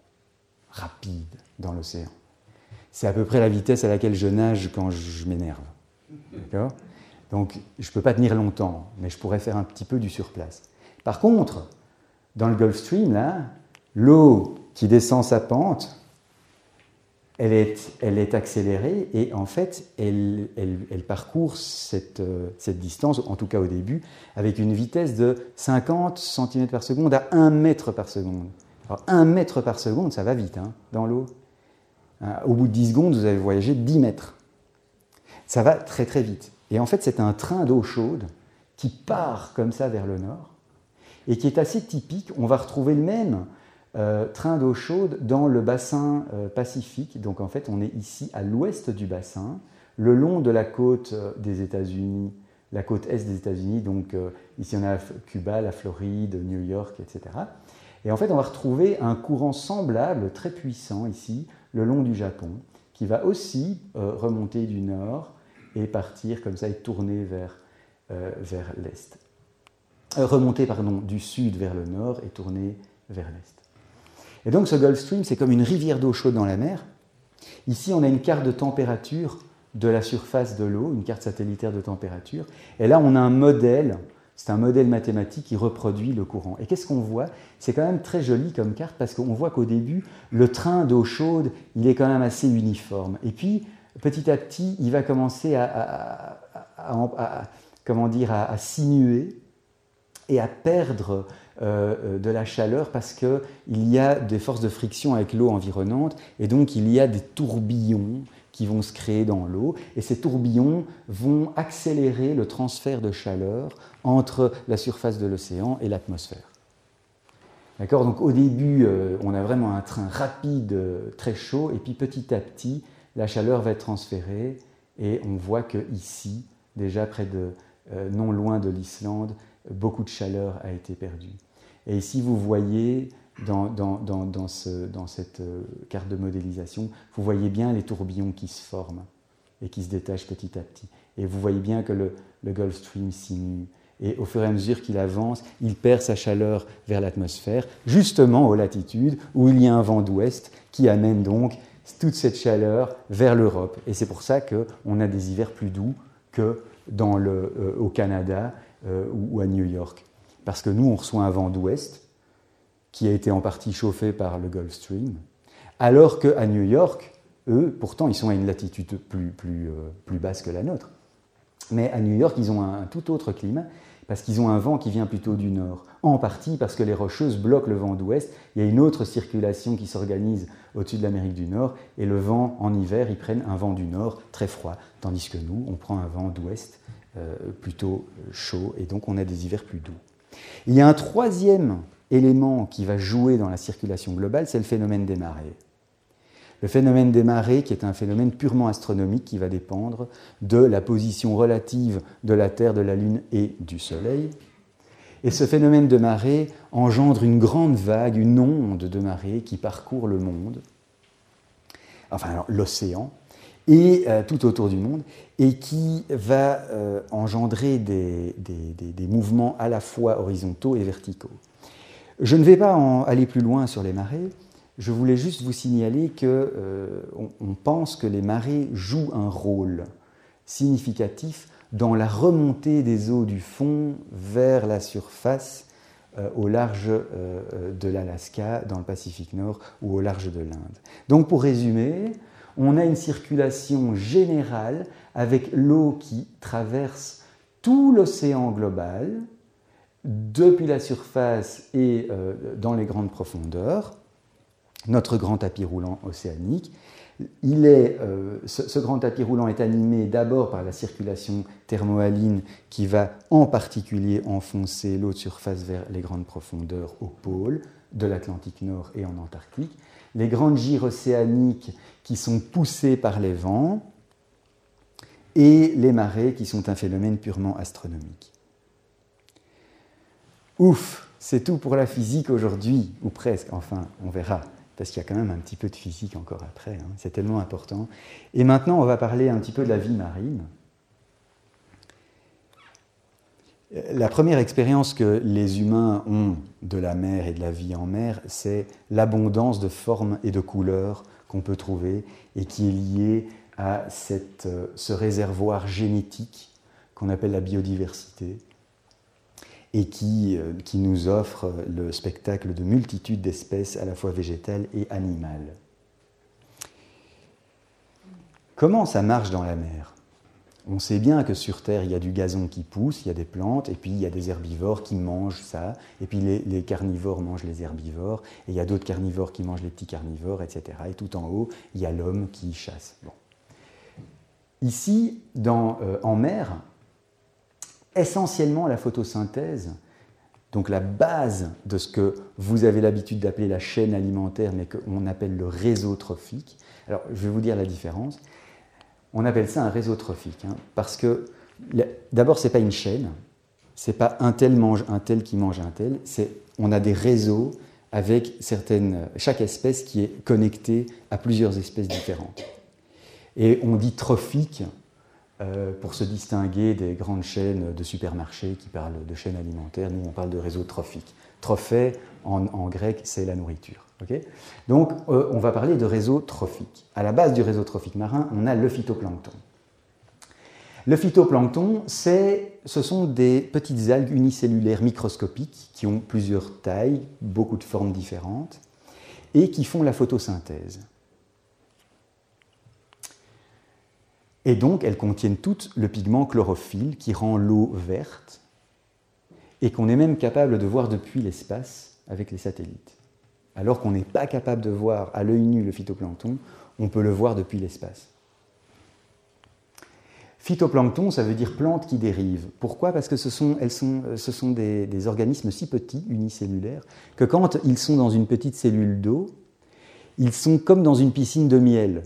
rapide dans l'océan. C'est à peu près la vitesse à laquelle je nage quand je m'énerve. D'accord? Donc je ne peux pas tenir longtemps, mais je pourrais faire un petit peu du surplace. Par contre, dans le Gulf Stream, l'eau qui descend sa pente, elle est, accélérée et en fait, elle, parcourt cette, euh, cette, distance, en tout cas au début, avec une vitesse de 50 cm par seconde à 1 mètre par seconde. Alors 1 mètre par seconde, ça va vite hein, dans l'eau. Hein, au bout de 10 secondes, vous avez voyagé 10 mètres. Ça va très très vite. Et en fait, c'est un train d'eau chaude qui part comme ça vers le nord et qui est assez typique. On va retrouver le même euh, train d'eau chaude dans le bassin euh, pacifique. Donc en fait, on est ici à l'ouest du bassin, le long de la côte euh, des États-Unis, la côte est des États-Unis. Donc ici, on a Cuba, la Floride, New York, etc. Et en fait, on va retrouver un courant semblable, très puissant ici, le long du Japon, qui va aussi remonter du nord et partir comme ça et tourner vers, vers l'est. Remonter pardon, du sud vers le nord et tourner vers l'est. Et donc ce Gulf Stream, c'est comme une rivière d'eau chaude dans la mer. Ici, on a une carte de température de la surface de l'eau, une carte satellitaire de température. Et là, on a un modèle, c'est un modèle mathématique qui reproduit le courant. Et qu'est-ce qu'on voit? C'est quand même très joli comme carte parce qu'on voit qu'au début, le train d'eau chaude, il est quand même assez uniforme. Et puis, petit à petit, il va commencer à, comment dire, à, sinuer et à perdre euh, euh, de la chaleur parce qu'il y a des forces de friction avec l'eau environnante et donc il y a des tourbillons qui vont se créer dans l'eau et ces tourbillons vont accélérer le transfert de chaleur entre la surface de l'océan et l'atmosphère. D'accord? Donc au début, euh, on a vraiment un train rapide, très chaud, et puis petit à petit, la chaleur va être transférée, et on voit que ici, déjà près de, non loin de l'Islande, beaucoup de chaleur a été perdue. Et ici, vous voyez dans, dans, dans, dans cette euh, carte de modélisation, vous voyez bien les tourbillons qui se forment et qui se détachent petit à petit. Et vous voyez bien que le, le Gulf Stream sinue. Et au fur et à mesure qu'il avance, il perd sa chaleur vers l'atmosphère, justement aux latitudes où il y a un vent d'ouest qui amène donc toute cette chaleur vers l'Europe. Et c'est pour ça qu'on a des hivers plus doux que dans le, euh, au Canada euh, ou, à New York. Parce que nous, on reçoit un vent d'ouest qui a été en partie chauffé par le Gulf Stream, alors qu'à New York, eux, pourtant, ils sont à une latitude plus, plus, euh, plus basse que la nôtre. Mais à New York, ils ont un, tout autre climat, parce qu'ils ont un vent qui vient plutôt du nord. En partie parce que les rocheuses bloquent le vent d'ouest. Il y a une autre circulation qui s'organise au-dessus de l'Amérique du Nord, et le vent, en hiver, ils prennent un vent du nord très froid, tandis que nous, on prend un vent d'ouest euh, plutôt chaud, et donc on a des hivers plus doux. Il y a un troisième élément qui va jouer dans la circulation globale, c'est le phénomène des marées. Le phénomène des marées, qui est un phénomène purement astronomique, qui va dépendre de la position relative de la Terre, de la Lune et du Soleil. Et ce phénomène de marée engendre une grande vague, une onde de marée qui parcourt le monde, enfin l'océan, et euh, tout autour du monde, et qui va euh, engendrer des, mouvements à la fois horizontaux et verticaux. Je ne vais pas aller plus loin sur les marées, je voulais juste vous signaler qu'on euh, on pense que les marées jouent un rôle significatif dans la remontée des eaux du fond vers la surface au large de l'Alaska, dans le Pacifique Nord ou au large de l'Inde. Donc pour résumer, on a une circulation générale avec l'eau qui traverse tout l'océan global, depuis la surface et euh, dans les grandes profondeurs, notre grand tapis roulant océanique. il est, euh, ce, grand tapis roulant est animé d'abord par la circulation thermohaline qui va en particulier enfoncer l'eau de surface vers les grandes profondeurs au pôle de l'Atlantique Nord et en Antarctique. Les grandes gires océaniques qui sont poussées par les vents et les marées qui sont un phénomène purement astronomique. Ouf, c'est tout pour la physique aujourd'hui, ou presque, enfin, on verra parce qu'il y a quand même un petit peu de physique encore après, hein. c'est tellement important. Et maintenant, on va parler un petit peu de la vie marine. La première expérience que les humains ont de la mer et de la vie en mer, c'est l'abondance de formes et de couleurs qu'on peut trouver et qui est liée à euh, ce réservoir génétique qu'on appelle la biodiversité et qui, euh, qui nous offre le spectacle de multitudes d'espèces à la fois végétales et animales. Comment ça marche dans la mer? On sait bien que sur Terre, il y a du gazon qui pousse, il y a des plantes, et puis il y a des herbivores qui mangent ça, et puis les, carnivores mangent les herbivores, et il y a d'autres carnivores qui mangent les petits carnivores, etc. Et tout en haut, il y a l'homme qui chasse. Ici, euh, en mer, essentiellement la photosynthèse, donc la base de ce que vous avez l'habitude d'appeler la chaîne alimentaire, mais qu'on appelle le réseau trophique. Alors, je vais vous dire la différence. On appelle ça un réseau trophique, hein, parce que d'abord, ce n'est pas une chaîne, c'est pas un tel mange un tel qui mange un tel, c'est on a des réseaux avec certaines, chaque espèce qui est connectée à plusieurs espèces différentes. Et on dit trophique euh, pour se distinguer des grandes chaînes de supermarchés qui parlent de chaînes alimentaires. Nous, on parle de réseau trophique. Trophée, en, grec, c'est la nourriture. Donc, euh, on va parler de réseau trophique. À la base du réseau trophique marin, on a le phytoplancton. Le phytoplancton, ce sont des petites algues unicellulaires microscopiques qui ont plusieurs tailles, beaucoup de formes différentes, et qui font la photosynthèse. Et donc, elles contiennent toutes le pigment chlorophylle qui rend l'eau verte et qu'on est même capable de voir depuis l'espace avec les satellites. Alors qu'on n'est pas capable de voir à l'œil nu le phytoplancton, on peut le voir depuis l'espace. Phytoplancton, ça veut dire plantes qui dérivent. Pourquoi? Parce que ce sont, des, des, organismes si petits, unicellulaires, que quand ils sont dans une petite cellule d'eau, ils sont comme dans une piscine de miel.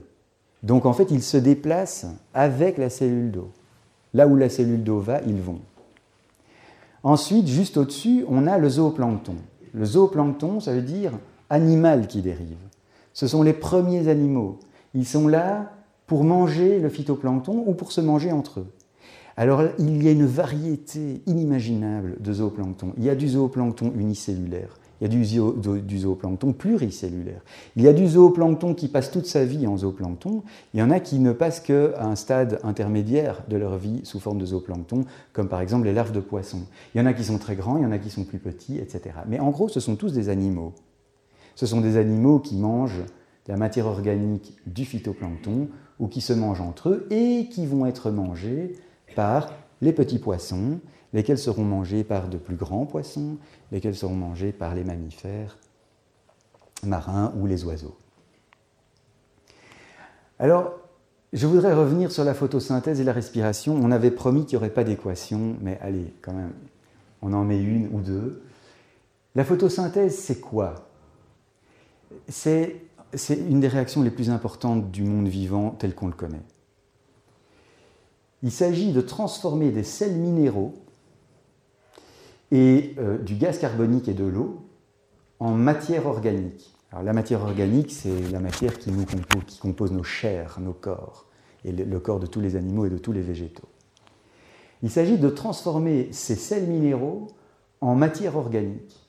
Donc en fait, ils se déplacent avec la cellule d'eau. Là où la cellule d'eau va, ils vont. Ensuite, juste au-dessus, on a le zooplancton. Le zooplancton, ça veut dire animal qui dérive. Ce sont les premiers animaux. Ils sont là pour manger le phytoplancton ou pour se manger entre eux. Alors il y a une variété inimaginable de zooplancton. Il y a du zooplancton unicellulaire, il y a du, zooplancton pluricellulaire. Il y a du zooplancton qui passe toute sa vie en zooplancton. Il y en a qui ne passent qu'à un stade intermédiaire de leur vie sous forme de zooplancton, comme par exemple les larves de poissons. Il y en a qui sont très grands, il y en a qui sont plus petits, etc. Mais en gros, ce sont tous des animaux. Ce sont des animaux qui mangent de la matière organique du phytoplancton ou qui se mangent entre eux et qui vont être mangés par les petits poissons, lesquels seront mangés par de plus grands poissons, lesquels seront mangés par les mammifères marins ou les oiseaux? Alors, je voudrais revenir sur la photosynthèse et la respiration. On avait promis qu'il n'y aurait pas d'équation, mais allez, quand même, on en met une ou deux. La photosynthèse, c'est quoi? C'est une des réactions les plus importantes du monde vivant tel qu'on le connaît. Il s'agit de transformer des sels minéraux et euh, du gaz carbonique et de l'eau en matière organique. Alors, la matière organique, c'est la matière qui, nous compose, qui compose nos chairs, nos corps, et le, corps de tous les animaux et de tous les végétaux. Il s'agit de transformer ces sels minéraux en matière organique.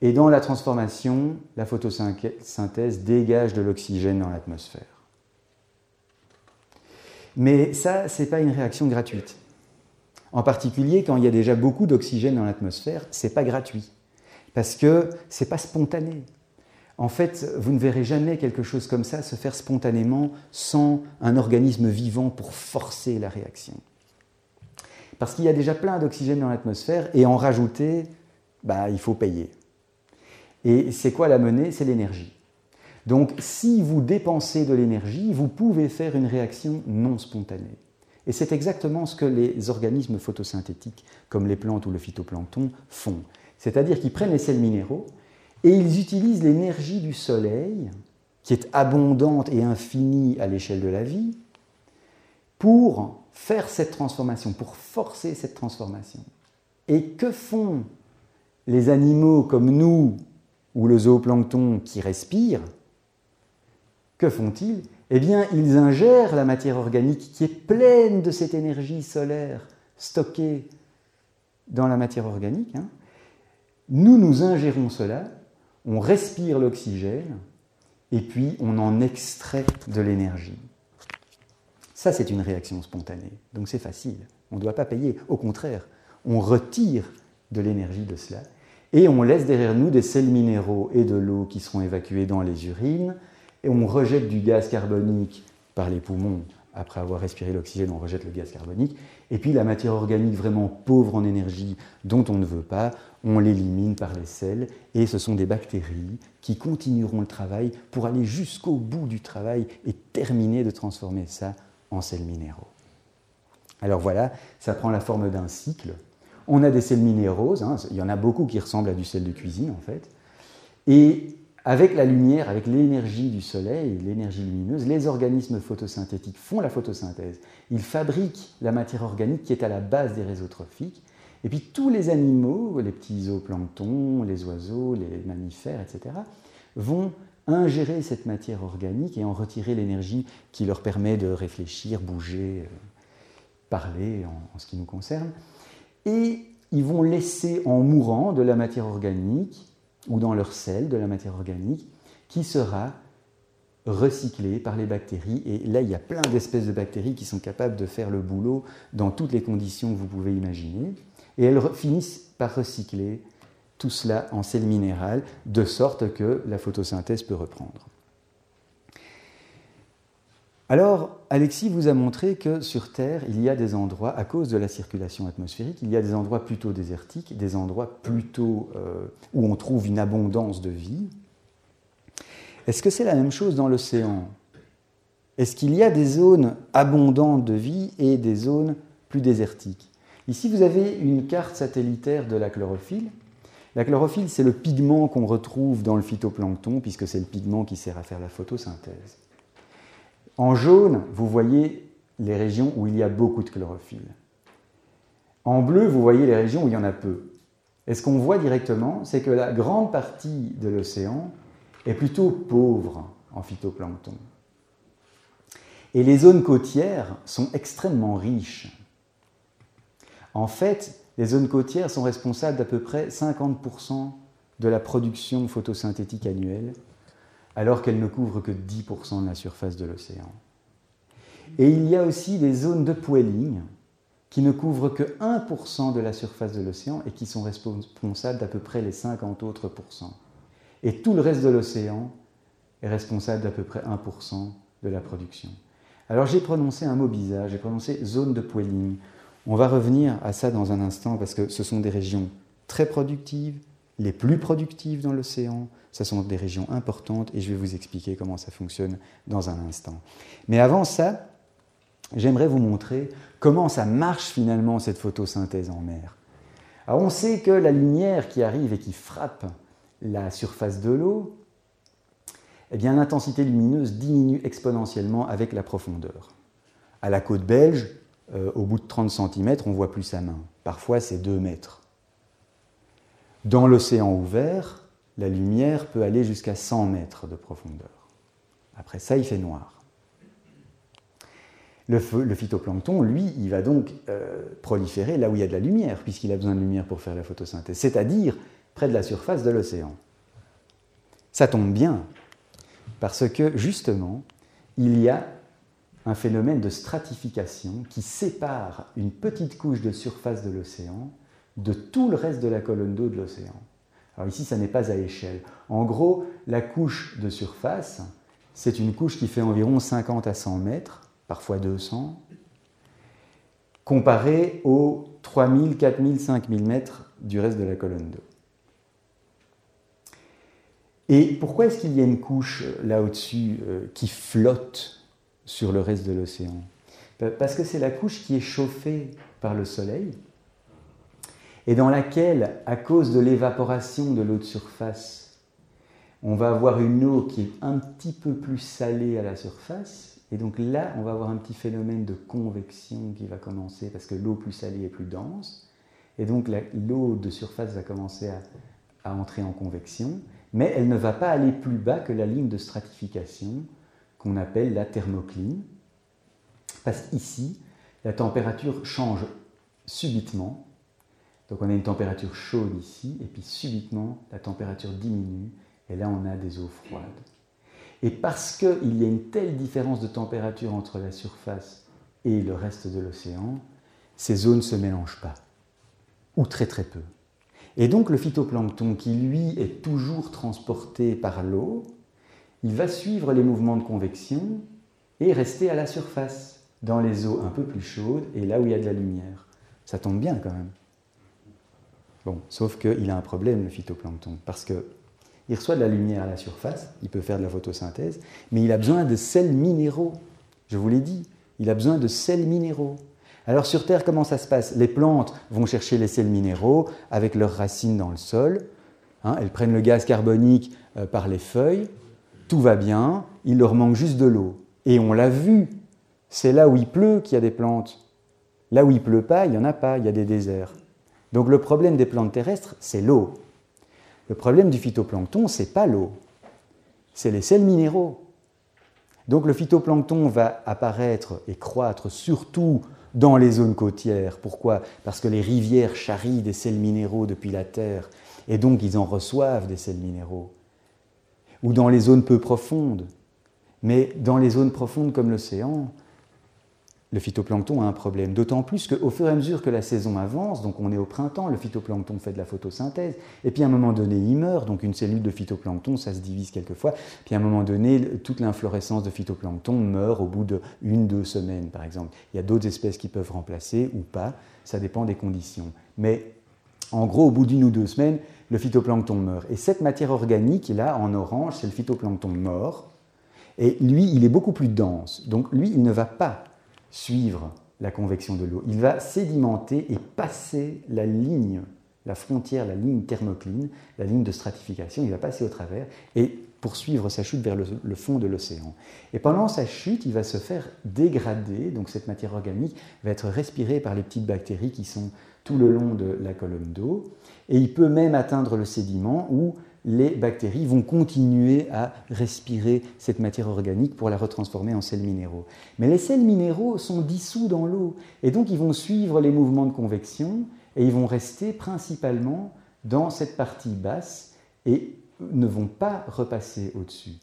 Et dans la transformation, la photosynthèse dégage de l'oxygène dans l'atmosphère. Mais ça, ce n'est pas une réaction gratuite. En particulier, quand il y a déjà beaucoup d'oxygène dans l'atmosphère, ce n'est pas gratuit. Parce que ce n'est pas spontané. En fait, vous ne verrez jamais quelque chose comme ça se faire spontanément sans un organisme vivant pour forcer la réaction. Parce qu'il y a déjà plein d'oxygène dans l'atmosphère et en rajouter, bah, il faut payer. Et c'est quoi la monnaie? C'est l'énergie. Donc si vous dépensez de l'énergie, vous pouvez faire une réaction non spontanée. Et c'est exactement ce que les organismes photosynthétiques, comme les plantes ou le phytoplancton, font. C'est-à-dire qu'ils prennent les sels minéraux et ils utilisent l'énergie du soleil, qui est abondante et infinie à l'échelle de la vie, pour faire cette transformation, pour forcer cette transformation. Et que font les animaux comme nous ou le zooplancton qui respirent? Que font-ils? Eh bien, ils ingèrent la matière organique qui est pleine de cette énergie solaire stockée dans la matière organique. Hein. Nous, nous ingérons cela, on respire l'oxygène, et puis on en extrait de l'énergie. Ça, c'est une réaction spontanée. Donc c'est facile. On ne doit pas payer. Au contraire, on retire de l'énergie de cela et on laisse derrière nous des sels minéraux et de l'eau qui seront évacués dans les urines et on rejette du gaz carbonique par les poumons. Après avoir respiré l'oxygène, on rejette le gaz carbonique. Et puis la matière organique vraiment pauvre en énergie dont on ne veut pas, on l'élimine par les sels. Et ce sont des bactéries qui continueront le travail pour aller jusqu'au bout du travail et terminer de transformer ça en sels minéraux. Alors voilà, ça prend la forme d'un cycle. On a des sels minéraux, hein, il y en a beaucoup qui ressemblent à du sel de cuisine en fait. Et avec la lumière, avec l'énergie du soleil, l'énergie lumineuse, les organismes photosynthétiques font la photosynthèse. Ils fabriquent la matière organique qui est à la base des réseaux trophiques. Et puis tous les animaux, les petits zooplanctons, les oiseaux, les mammifères, etc., vont ingérer cette matière organique et en retirer l'énergie qui leur permet de réfléchir, bouger, euh, parler en, ce qui nous concerne. Et ils vont laisser en mourant de la matière organique ou dans leur sel de la matière organique qui sera recyclée par les bactéries. Et là, il y a plein d'espèces de bactéries qui sont capables de faire le boulot dans toutes les conditions que vous pouvez imaginer. Et elles finissent par recycler tout cela en sel minéral, de sorte que la photosynthèse peut reprendre. Alors, Alexis vous a montré que sur Terre, il y a des endroits, à cause de la circulation atmosphérique, il y a des endroits plutôt désertiques, des endroits plutôt euh, où on trouve une abondance de vie. Est-ce que c'est la même chose dans l'océan? Est-ce qu'il y a des zones abondantes de vie et des zones plus désertiques? Ici, vous avez une carte satellitaire de la chlorophylle. La chlorophylle, c'est le pigment qu'on retrouve dans le phytoplancton, puisque c'est le pigment qui sert à faire la photosynthèse. En jaune, vous voyez les régions où il y a beaucoup de chlorophylle. En bleu, vous voyez les régions où il y en a peu. Et ce qu'on voit directement, c'est que la grande partie de l'océan est plutôt pauvre en phytoplancton. Et les zones côtières sont extrêmement riches. En fait, les zones côtières sont responsables d'à peu près 50% de la production photosynthétique annuelle, alors qu'elles ne couvrent que 10% de la surface de l'océan. Et il y a aussi des zones de poêling qui ne couvrent que 1% de la surface de l'océan et qui sont responsables d'à peu près les 50 autres pourcents. Et tout le reste de l'océan est responsable d'à peu près 1% de la production. Alors j'ai prononcé un mot bizarre, j'ai prononcé zone de poêling. On va revenir à ça dans un instant parce que ce sont des régions très productives, les plus productives dans l'océan. Ce sont des régions importantes et je vais vous expliquer comment ça fonctionne dans un instant. Mais avant ça, j'aimerais vous montrer comment ça marche finalement cette photosynthèse en mer. Alors on sait que la lumière qui arrive et qui frappe la surface de l'eau, eh bien l'intensité lumineuse diminue exponentiellement avec la profondeur. À la côte belge, euh, au bout de 30 cm, on voit plus sa main. Parfois, c'est 2 mètres. Dans l'océan ouvert, la lumière peut aller jusqu'à 100 mètres de profondeur. Après ça, il fait noir. Le, phytoplancton, lui, il va donc euh, proliférer là où il y a de la lumière, puisqu'il a besoin de lumière pour faire la photosynthèse, c'est-à-dire près de la surface de l'océan. Ça tombe bien, parce que justement, il y a un phénomène de stratification qui sépare une petite couche de surface de l'océan de tout le reste de la colonne d'eau de l'océan. Alors ici, ça n'est pas à échelle. En gros, la couche de surface, c'est une couche qui fait environ 50 à 100 mètres, parfois 200, comparée aux 3000, 4000, 5000 mètres du reste de la colonne d'eau. Et pourquoi est-ce qu'il y a une couche euh, là au-dessus euh, qui flotte sur le reste de l'océan? Parce que c'est la couche qui est chauffée par le soleil et dans laquelle, à cause de l'évaporation de l'eau de surface, on va avoir une eau qui est un petit peu plus salée à la surface. Et donc là, on va avoir un petit phénomène de convection qui va commencer parce que l'eau plus salée est plus dense. Et donc l'eau de surface va commencer à, entrer en convection, mais elle ne va pas aller plus bas que la ligne de stratification qu'on appelle la thermocline. Parce qu'ici, la température change subitement donc on a une température chaude ici, et puis subitement la température diminue, et là on a des eaux froides. Et parce qu'il y a une telle différence de température entre la surface et le reste de l'océan, ces zones ne se mélangent pas, ou très très peu. Et donc le phytoplancton, qui lui est toujours transporté par l'eau, il va suivre les mouvements de convection et rester à la surface, dans les eaux un peu plus chaudes et là où il y a de la lumière. Ça tombe bien quand même. Bon, sauf qu'il a un problème, le phytoplancton, parce qu'il reçoit de la lumière à la surface, il peut faire de la photosynthèse, mais il a besoin de sels minéraux. Je vous l'ai dit, il a besoin de sels minéraux. Alors sur Terre, comment ça se passe? Les plantes vont chercher les sels minéraux avec leurs racines dans le sol. Hein, elles prennent le gaz carbonique euh, par les feuilles. Tout va bien, il leur manque juste de l'eau. Et on l'a vu, c'est là où il pleut qu'il y a des plantes. Là où il pleut pas, il n'y en a pas, il y a des déserts. Donc le problème des plantes terrestres, c'est l'eau. Le problème du phytoplancton, c'est pas l'eau, c'est les sels minéraux. Donc le phytoplancton va apparaître et croître surtout dans les zones côtières. Pourquoi? Parce que les rivières charrient des sels minéraux depuis la terre et donc ils en reçoivent des sels minéraux. Ou dans les zones peu profondes. Mais dans les zones profondes comme l'océan, le phytoplancton a un problème. D'autant plus qu'au fur et à mesure que la saison avance, donc on est au printemps, le phytoplancton fait de la photosynthèse, et puis à un moment donné, il meurt, donc une cellule de phytoplancton, ça se divise quelquefois, puis à un moment donné, toute l'inflorescence de phytoplancton meurt au bout de une, deux semaines, par exemple. Il y a d'autres espèces qui peuvent remplacer ou pas, ça dépend des conditions. Mais en gros, au bout d'une ou deux semaines, le phytoplancton meurt. Et cette matière organique, là, en orange, c'est le phytoplancton mort, et lui, il est beaucoup plus dense. Donc lui, il ne va pas suivre la convection de l'eau. Il va sédimenter et passer la ligne, la frontière, la ligne thermocline, la ligne de stratification. Il va passer au travers et poursuivre sa chute vers le, fond de l'océan. Et pendant sa chute, il va se faire dégrader, donc cette matière organique va être respirée par les petites bactéries qui sont tout le long de la colonne d'eau, et il peut même atteindre le sédiment où les bactéries vont continuer à respirer cette matière organique pour la retransformer en sels minéraux. Mais les sels minéraux sont dissous dans l'eau, et donc ils vont suivre les mouvements de convection, et ils vont rester principalement dans cette partie basse, et ne vont pas repasser au-dessus.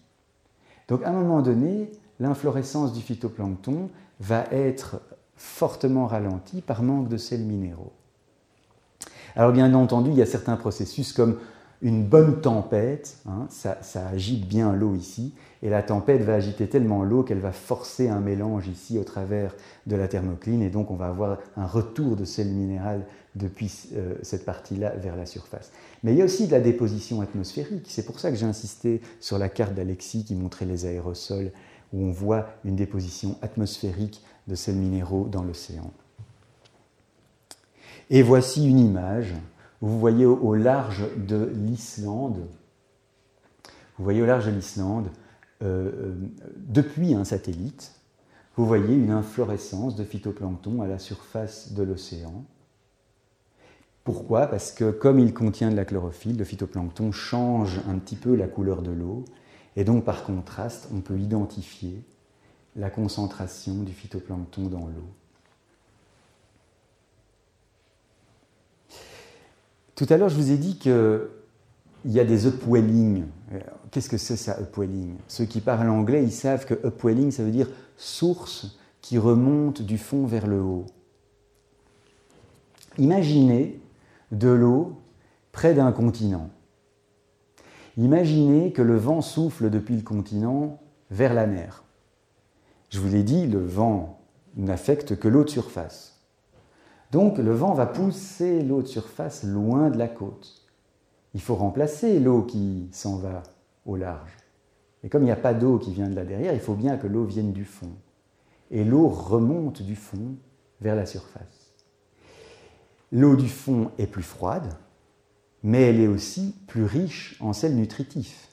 Donc à un moment donné, l'inflorescence du phytoplancton va être fortement ralentie par manque de sels minéraux. Alors bien entendu, il y a certains processus comme une bonne tempête, hein, ça, agite bien l'eau ici, et la tempête va agiter tellement l'eau qu'elle va forcer un mélange ici au travers de la thermocline, et donc on va avoir un retour de sel minéral depuis euh, cette partie-là vers la surface. Mais il y a aussi de la déposition atmosphérique, c'est pour ça que j'ai insisté sur la carte d'Alexis qui montrait les aérosols, où on voit une déposition atmosphérique de sels minéraux dans l'océan. Et voici une image vous voyez au, large de l'Islande, vous voyez au large de l'Islande, euh, euh, depuis un satellite, vous voyez une inflorescence de phytoplancton à la surface de l'océan. Pourquoi? Parce que comme il contient de la chlorophylle, le phytoplancton change un petit peu la couleur de l'eau, et donc par contraste, on peut identifier la concentration du phytoplancton dans l'eau. Tout à l'heure, je vous ai dit qu'il y a des upwelling. Qu'est-ce que c'est ça, upwelling? Ceux qui parlent anglais, ils savent que upwelling, ça veut dire source qui remonte du fond vers le haut. Imaginez de l'eau près d'un continent. Imaginez que le vent souffle depuis le continent vers la mer. Je vous l'ai dit, le vent n'affecte que l'eau de surface. Donc le vent va pousser l'eau de surface loin de la côte. Il faut remplacer l'eau qui s'en va au large. Et comme il n'y a pas d'eau qui vient de là derrière, il faut bien que l'eau vienne du fond. Et l'eau remonte du fond vers la surface. L'eau du fond est plus froide, mais elle est aussi plus riche en sels nutritifs,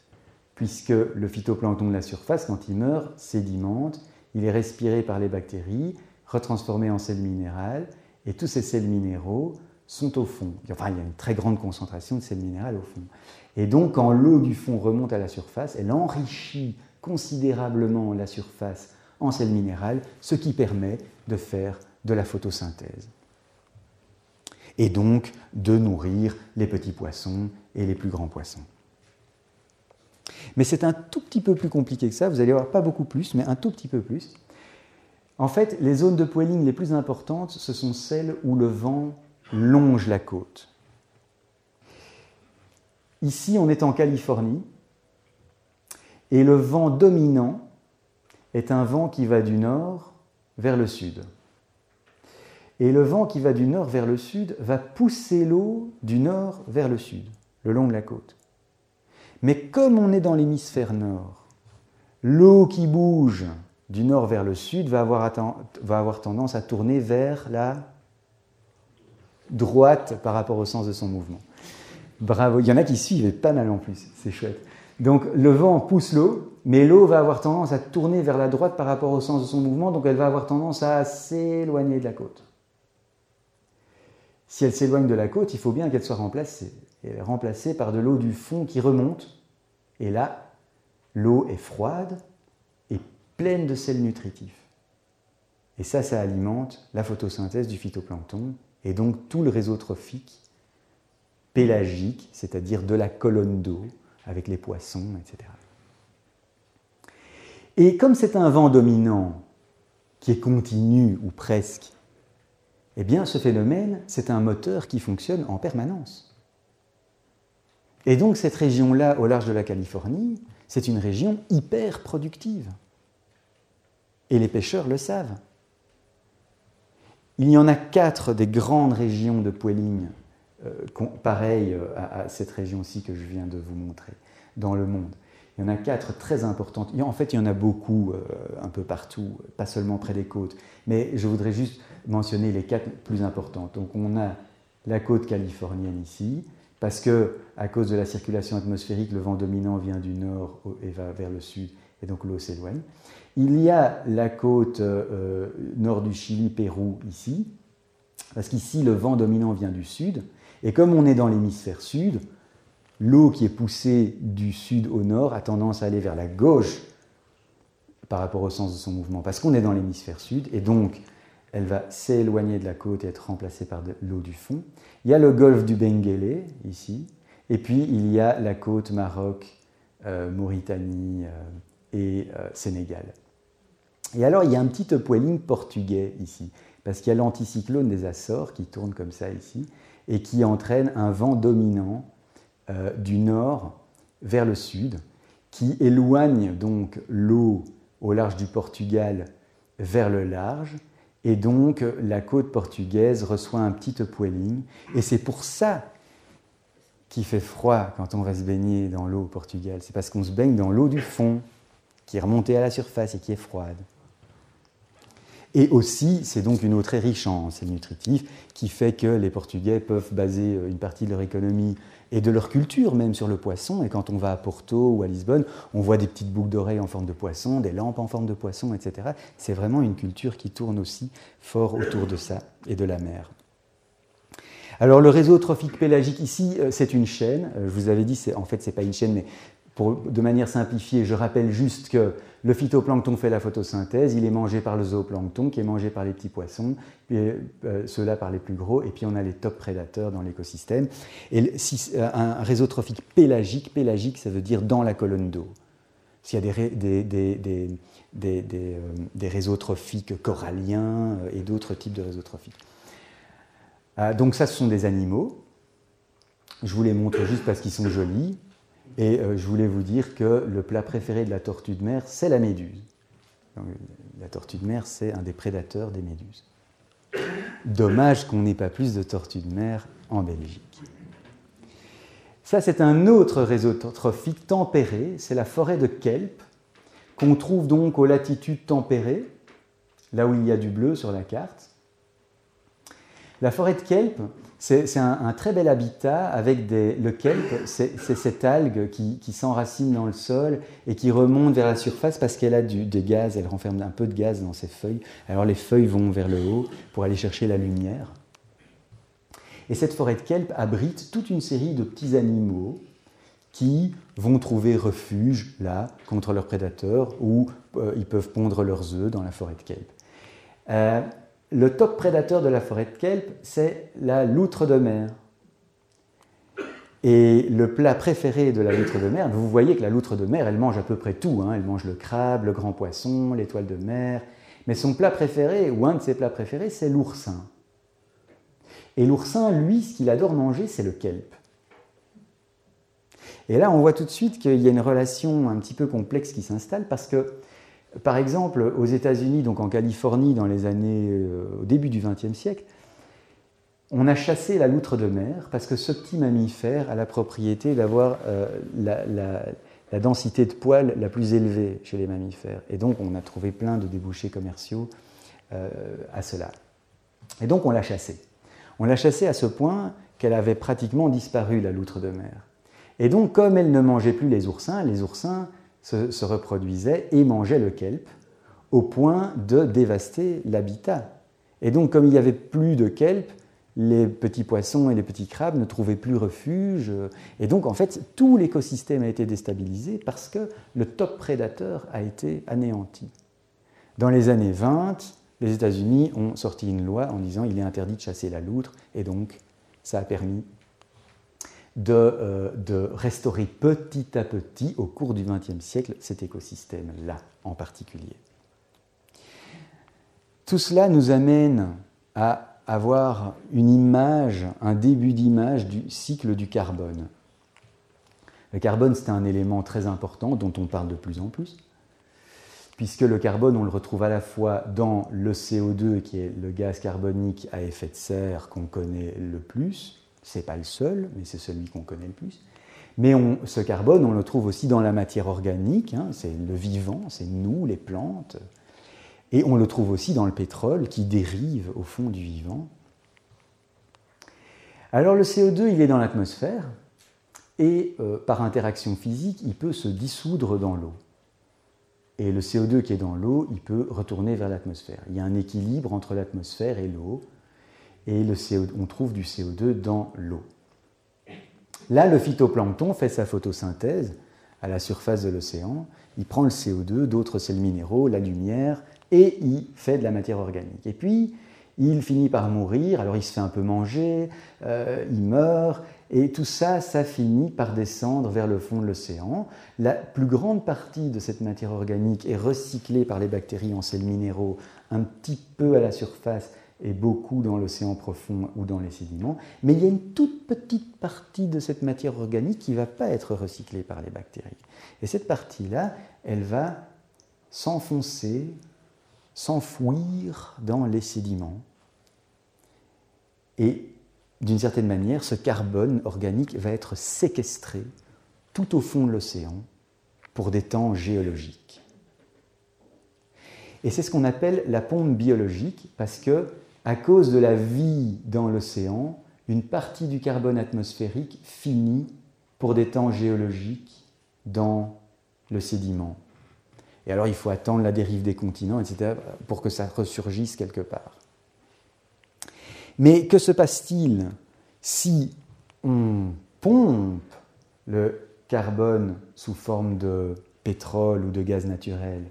puisque le phytoplancton de la surface, quand il meurt, sédimente, il est respiré par les bactéries, retransformé en sels minéraux, et tous ces sels minéraux sont au fond. Enfin, il y a une très grande concentration de sels minéraux au fond. Et donc, quand l'eau du fond remonte à la surface, elle enrichit considérablement la surface en sels minéraux, ce qui permet de faire de la photosynthèse. Et donc de nourrir les petits poissons et les plus grands poissons. Mais c'est un tout petit peu plus compliqué que ça, vous allez voir pas beaucoup plus, mais un tout petit peu plus. En fait, les zones de poiling les plus importantes, ce sont celles où le vent longe la côte. Ici, on est en Californie, et le vent dominant est un vent qui va du nord vers le sud. Et le vent qui va du nord vers le sud va pousser l'eau du nord vers le sud, le long de la côte. Mais comme on est dans l'hémisphère nord, l'eau qui bouge du nord vers le sud va avoir, tendance à tourner vers la droite par rapport au sens de son mouvement. Bravo, il y en a qui suivent pas mal en plus, c'est chouette. Donc le vent pousse l'eau, mais l'eau va avoir tendance à tourner vers la droite par rapport au sens de son mouvement, donc elle va avoir tendance à s'éloigner de la côte. Si elle s'éloigne de la côte, il faut bien qu'elle soit remplacée. elle est remplacée par de l'eau du fond qui remonte, et là, l'eau est froide et pleine de sels nutritifs. Et ça, ça alimente la photosynthèse du phytoplancton et donc tout le réseau trophique pélagique, c'est-à-dire de la colonne d'eau avec les poissons, etc. Et comme c'est un vent dominant qui est continu ou presque, eh bien ce phénomène, c'est un moteur qui fonctionne en permanence. Et donc cette région-là, au large de la Californie, c'est une région hyper productive. Et les pêcheurs le savent. Il y en a quatre des grandes régions de poêling euh, pareil euh, à, cette région-ci que je viens de vous montrer dans le monde. Il y en a quatre très importantes. En fait, il y en a beaucoup euh, un peu partout, pas seulement près des côtes. Mais je voudrais juste mentionner les quatre plus importantes. Donc, on a la côte californienne ici, parce que à cause de la circulation atmosphérique, le vent dominant vient du nord et va vers le sud, et donc l'eau s'éloigne. Il y a la côte nord du Chili, Pérou, ici, parce qu'ici, le vent dominant vient du sud, et comme on est dans l'hémisphère sud, l'eau qui est poussée du sud au nord a tendance à aller vers la gauche par rapport au sens de son mouvement, parce qu'on est dans l'hémisphère sud, et donc elle va s'éloigner de la côte et être remplacée par l'eau du fond. Il y a le golfe du Benguele, ici, et puis il y a la côte Maroc, euh, Mauritanie euh, et euh, Sénégal. Et alors il y a un petit upwelling portugais ici, parce qu'il y a l'anticyclone des Açores qui tourne comme ça ici, et qui entraîne un vent dominant euh, du nord vers le sud, qui éloigne donc l'eau au large du Portugal vers le large, et donc la côte portugaise reçoit un petit upwelling, et c'est pour ça qu'il fait froid quand on va se baigner dans l'eau au Portugal, c'est parce qu'on se baigne dans l'eau du fond, qui est remontée à la surface et qui est froide. Et aussi, c'est donc une eau très riche en sels nutritifs qui fait que les Portugais peuvent baser euh, une partie de leur économie et de leur culture même sur le poisson. Et quand on va à Porto ou à Lisbonne, on voit des petites boucles d'oreilles en forme de poisson, des lampes en forme de poisson, etc. C'est vraiment une culture qui tourne aussi fort autour de ça et de la mer. Alors le réseau trophique pélagique ici, euh, c'est une chaîne. Euh, je vous avais dit, en fait, c'est pas une chaîne, mais de manière simplifiée, je rappelle juste que le phytoplancton fait la photosynthèse, il est mangé par le zooplancton qui est mangé par les petits poissons, euh, ceux-là par les plus gros, et puis on a les top prédateurs dans l'écosystème. Et euh, un réseau trophique pélagique, pélagique ça veut dire dans la colonne d'eau. S'il y a des, des, euh, des, réseaux trophiques coralliens et d'autres types de réseaux trophiques. donc ça, ce sont des animaux. Je vous les montre juste parce qu'ils sont jolis. Et euh, je voulais vous dire que le plat préféré de la tortue de mer, c'est la méduse. la tortue de mer, c'est un des prédateurs des méduses. Dommage qu'on n'ait pas plus de tortues de mer en Belgique. Ça, c'est un autre réseau trophique tempéré, c'est la forêt de kelp, qu'on trouve donc aux latitudes tempérées, là où il y a du bleu sur la carte. La forêt de kelp, c'est un, très bel habitat avec des, le kelp, c'est cette algue qui, s'enracine dans le sol et qui remonte vers la surface parce qu'elle a du, gaz, elle renferme un peu de gaz dans ses feuilles. Alors les feuilles vont vers le haut pour aller chercher la lumière. Et cette forêt de kelp abrite toute une série de petits animaux qui vont trouver refuge là contre leurs prédateurs ou euh, ils peuvent pondre leurs œufs dans la forêt de kelp. Euh, le top prédateur de la forêt de kelp, c'est la loutre de mer. Et le plat préféré de la loutre de mer, vous voyez que la loutre de mer, elle mange à peu près tout. Hein. Elle mange le crabe, le grand poisson, l'étoile de mer. Mais son plat préféré, ou un de ses plats préférés, c'est l'oursin. Et l'oursin, lui, ce qu'il adore manger, c'est le kelp. Et là, on voit tout de suite qu'il y a une relation un petit peu complexe qui s'installe parce que par exemple, aux États-Unis, donc en Californie, dans les années, euh, au début du XXe siècle, on a chassé la loutre de mer parce que ce petit mammifère a la propriété d'avoir euh, la, densité de poils la plus élevée chez les mammifères. Et donc, on a trouvé plein de débouchés commerciaux euh, à cela. Et donc, on l'a chassée. On l'a chassée à ce point qu'elle avait pratiquement disparu, la loutre de mer. Et donc, comme elle ne mangeait plus les oursins, les oursins se, reproduisaient et mangeaient le kelp au point de dévaster l'habitat. Et donc, comme il n'y avait plus de kelp, les petits poissons et les petits crabes ne trouvaient plus refuge. Et donc, en fait, tout l'écosystème a été déstabilisé parce que le top prédateur a été anéanti. Dans les années 20, les États-Unis ont sorti une loi en disant il est interdit de chasser la loutre, et donc ça a permis euh, de, restaurer petit à petit, au cours du XXe siècle, cet écosystème-là en particulier. Tout cela nous amène à avoir une image, un début d'image du cycle du carbone. Le carbone, c'est un élément très important dont on parle de plus en plus, puisque le carbone, on le retrouve à la fois dans le CO2, qui est le gaz carbonique à effet de serre qu'on connaît le plus, n'est pas le seul, mais c'est celui qu'on connaît le plus. Mais ce carbone, on le trouve aussi dans la matière organique, hein, c'est le vivant, c'est nous, les plantes. Et on le trouve aussi dans le pétrole qui dérive au fond du vivant. Alors le CO2, il est dans l'atmosphère et euh, par interaction physique, il peut se dissoudre dans l'eau. Et le CO2 qui est dans l'eau, il peut retourner vers l'atmosphère. Il y a un équilibre entre l'atmosphère et l'eau et le on trouve du CO2 dans l'eau. Là, le phytoplancton fait sa photosynthèse à la surface de l'océan. Il prend le CO2, d'autres le minéraux, la lumière, et il fait de la matière organique. Et puis, il finit par mourir, alors il se fait un peu manger, euh, il meurt, et tout ça, ça finit par descendre vers le fond de l'océan. La plus grande partie de cette matière organique est recyclée par les bactéries en sels minéraux un petit peu à la surface et beaucoup dans l'océan profond ou dans les sédiments, mais il y a une toute petite partie de cette matière organique qui ne va pas être recyclée par les bactéries. Et cette partie-là, elle va s'enfoncer, s'enfouir dans les sédiments. Et d'une certaine manière, ce carbone organique va être séquestré tout au fond de l'océan pour des temps géologiques. Et c'est ce qu'on appelle la pompe biologique parce que à cause de la vie dans l'océan, une partie du carbone atmosphérique finit pour des temps géologiques dans le sédiment. Et alors il faut attendre la dérive des continents, etc., pour que ça ressurgisse quelque part. Mais que se passe-t-il si on pompe le carbone sous forme de pétrole ou de gaz naturel?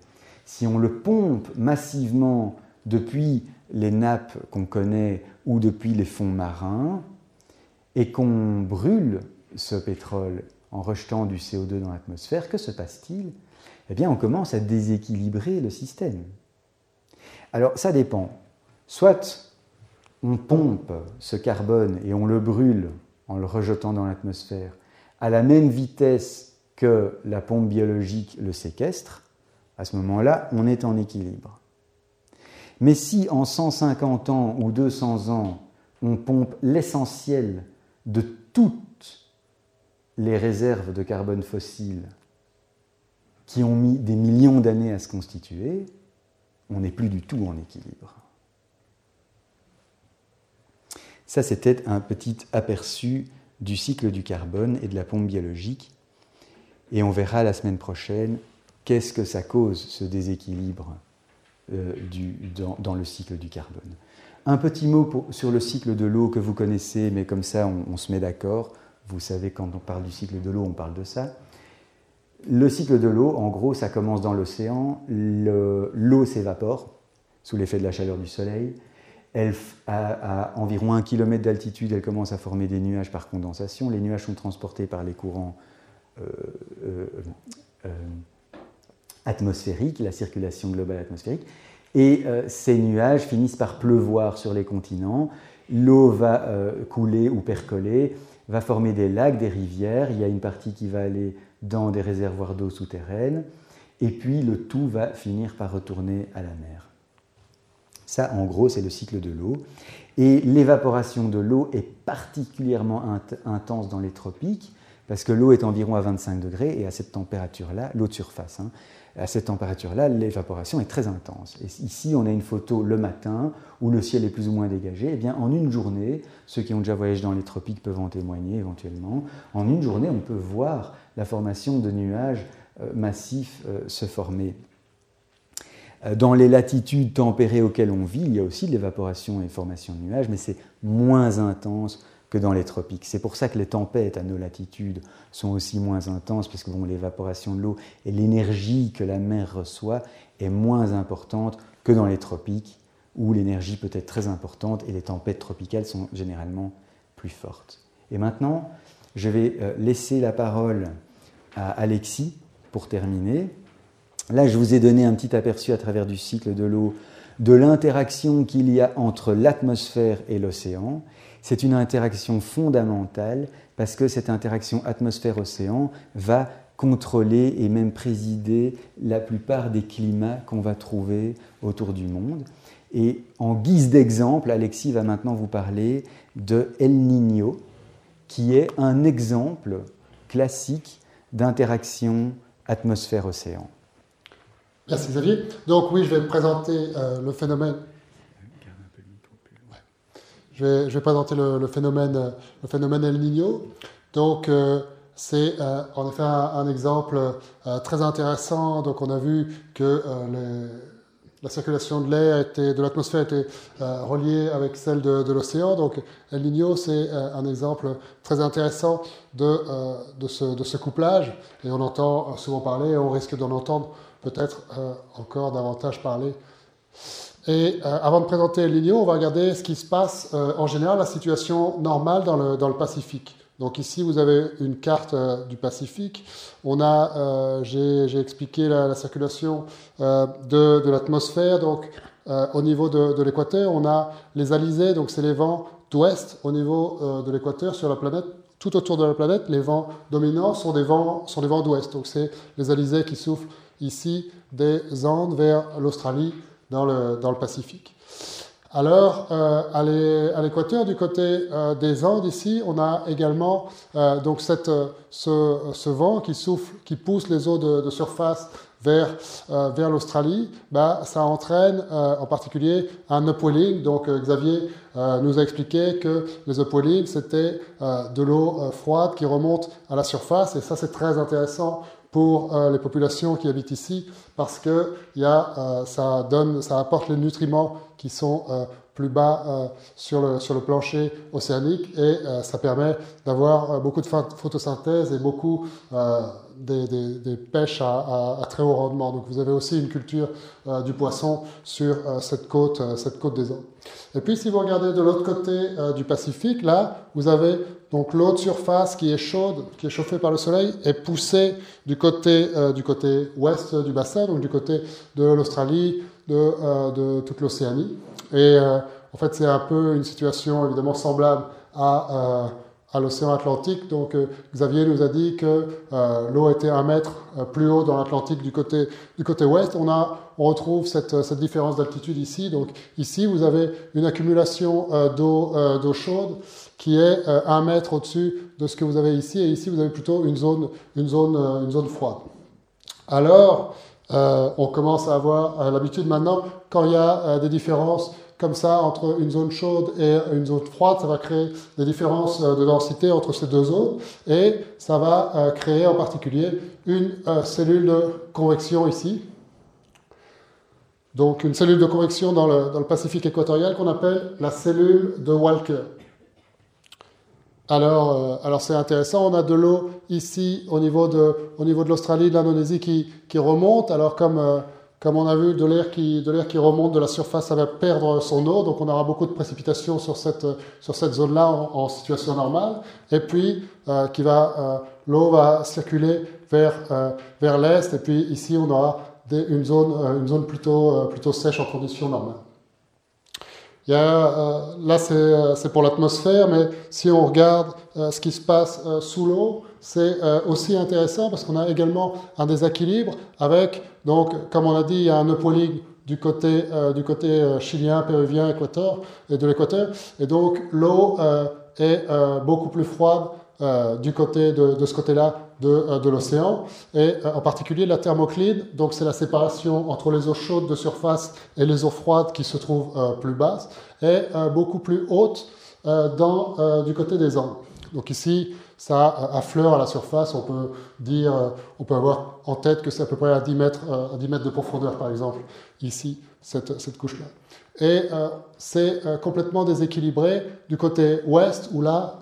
Si on le pompe massivement depuis les nappes qu'on connaît ou depuis les fonds marins, et qu'on brûle ce pétrole en rejetant du CO2 dans l'atmosphère, que se passe-t-il? Eh bien, on commence à déséquilibrer le système. Alors, ça dépend. Soit on pompe ce carbone et on le brûle en le rejetant dans l'atmosphère à la même vitesse que la pompe biologique le séquestre, à ce moment-là, on est en équilibre. Mais si en 150 ans ou 200 ans, on pompe l'essentiel de toute les réserves de carbone fossile qui ont mis des millions d'années à se constituer, on n'est plus du tout en équilibre. Ça, c'était un petit aperçu du cycle du carbone et de la pompe biologique. Et on verra la semaine prochaine qu'est-ce que ça cause, ce déséquilibre euh, dans, le cycle du carbone. Un petit mot sur le cycle de l'eau que vous connaissez, mais comme ça on, se met d'accord. Vous savez, quand on parle du cycle de l'eau, on parle de ça. Le cycle de l'eau, en gros, ça commence dans l'océan. L'eau s'évapore sous l'effet de la chaleur du soleil. Elle, à, environ un kilomètre d'altitude, elle commence à former des nuages par condensation. Les nuages sont transportés par les courants euh, euh, atmosphérique, la circulation globale atmosphérique. Et euh, ces nuages finissent par pleuvoir sur les continents. L'eau va euh, couler ou percoler, va former des lacs, des rivières. Il y a une partie qui va aller dans des réservoirs d'eau souterraines. Et puis le tout va finir par retourner à la mer. Ça, en gros, c'est le cycle de l'eau. Et l'évaporation de l'eau est particulièrement intense dans les tropiques, parce que l'eau est environ à 25 degrés, et à cette température-là, l'eau de surface, hein, à cette température-là, l'évaporation est très intense. Ici, on a une photo le matin où le ciel est plus ou moins dégagé. Eh bien, en une journée, ceux qui ont déjà voyagé dans les tropiques peuvent en témoigner éventuellement. En une journée, on peut voir la formation de nuages euh, massifs euh, se former. Euh, dans les latitudes tempérées auxquelles on vit, il y a aussi de l'évaporation et formation de nuages, mais c'est moins intense que dans les tropiques. C'est pour ça que les tempêtes à nos latitudes sont aussi moins intenses, parce que l'évaporation de l'eau et l'énergie que la mer reçoit est moins importante que dans les tropiques, où l'énergie peut être très importante et les tempêtes tropicales sont généralement plus fortes. Et maintenant, je vais euh, laisser la parole à Alexis pour terminer. Là, je vous ai donné un petit aperçu à travers du cycle de l'eau de l'interaction qu'il y a entre l'atmosphère et l'océan. C'est une interaction fondamentale parce que cette interaction atmosphère-océan va contrôler et même présider la plupart des climats qu'on va trouver autour du monde. Et en guise d'exemple, Alexis va maintenant vous parler de El Niño, qui est un exemple classique d'interaction atmosphère-océan.
Merci Xavier. Donc oui, je vais présenter euh, le phénomène je vais, présenter le, phénomène, le phénomène El Niño. Donc, euh, c'est euh, en effet un, exemple euh, très intéressant. Donc, on a vu que la circulation de l'air, de l'atmosphère était reliée avec celle de, l'océan. Donc, El Niño, c'est un exemple très intéressant de, de, ce, de, ce, couplage. Et on entend souvent parler, et on risque d'en entendre peut-être encore davantage parler et euh, avant de présenter l'Igno, on va regarder ce qui se passe euh, en général, la situation normale dans le, Pacifique. Donc ici, vous avez une carte euh, du Pacifique. On a, j'ai expliqué la, la circulation de, l'atmosphère. Donc au niveau de, de l'équateur, on a les alizés, donc c'est les vents d'ouest au niveau de l'équateur sur la planète. Tout autour de la planète, les vents dominants sont des vents, sont des vents d'ouest. Donc c'est les alizés qui soufflent ici des Andes vers l'Australie dans le, dans le Pacifique. Alors, euh, à l'équateur, du côté euh, des Andes, ici, on a également euh, donc cette, ce, vent qui souffle, qui pousse les eaux de, de surface vers, vers l'Australie. Bah, ça entraîne en particulier un upwelling. Donc, Xavier nous a expliqué que les upwellings, c'était de l'eau froide qui remonte à la surface. Et ça, c'est très intéressant pour euh, les populations qui habitent ici parce que y a, euh, ça, donne, ça apporte les nutriments qui sont euh, plus bas sur, le, sur le plancher océanique et ça permet d'avoir beaucoup de photosynthèse et beaucoup des, pêches à, très haut rendement. Donc vous avez aussi une culture du poisson sur cette, côte, cette côte des Andes. Et puis si vous regardez de l'autre côté du Pacifique, là, vous avez donc l'eau de surface qui est chaude, qui est chauffée par le soleil, est poussée du côté, euh, du côté ouest du bassin, donc du côté de l'Australie, de, euh, toute l'Océanie. Et euh, en fait, c'est un peu une situation évidemment semblable à à l'océan Atlantique. Donc Xavier nous a dit que l'eau était un mètre plus haut dans l'Atlantique du côté, du côté ouest. On, a, on retrouve cette, cette différence d'altitude ici. Donc ici, vous avez une accumulation d'eau d'eau chaude qui est un mètre au-dessus de ce que vous avez ici. Et ici, vous avez plutôt une zone, une zone, une zone froide. Alors, euh, on commence à avoir euh, l'habitude maintenant, quand il y a euh, des différences comme ça entre une zone chaude et une zone froide, ça va créer des différences de densité entre ces deux zones et ça va créer en particulier une cellule de convection ici. Donc une cellule de convection dans le, dans le Pacifique équatorial qu'on appelle la cellule de Walker. Alors, euh, alors c'est intéressant. On a de l'eau ici au niveau de, de l'Australie, de l'Indonésie qui, qui remonte. Alors comme, euh, comme on a vu de l'air qui, remonte de la surface, ça va perdre son eau. Donc on aura beaucoup de précipitations sur cette, sur cette zone-là en, situation normale. Et puis euh, va, l'eau va circuler vers, vers l'est. Et puis ici on aura une zone, une zone plutôt, plutôt sèche en conditions normales. Il y a, euh, là, euh, c'est pour l'atmosphère, mais si on regarde euh, ce qui se passe sous l'eau, c'est aussi intéressant parce qu'on a également un déséquilibre avec, donc, comme on a dit, un eupolygue du côté, du côté chilien, péruvien, équateur, et de l'équateur. Et donc, l'eau est beaucoup plus froide du côté de, de ce côté-là de, de l'océan, et en particulier la thermocline, donc c'est la séparation entre les eaux chaudes de surface et les eaux froides qui se trouvent plus basses, est beaucoup plus haute dans, du côté des Andes. Donc ici, ça affleure à la surface, on peut dire, on peut avoir en tête que c'est à peu près à 10 mètres, à 10 mètres de profondeur par exemple, ici, cette, cette couche-là. Et c'est complètement déséquilibré du côté ouest où là,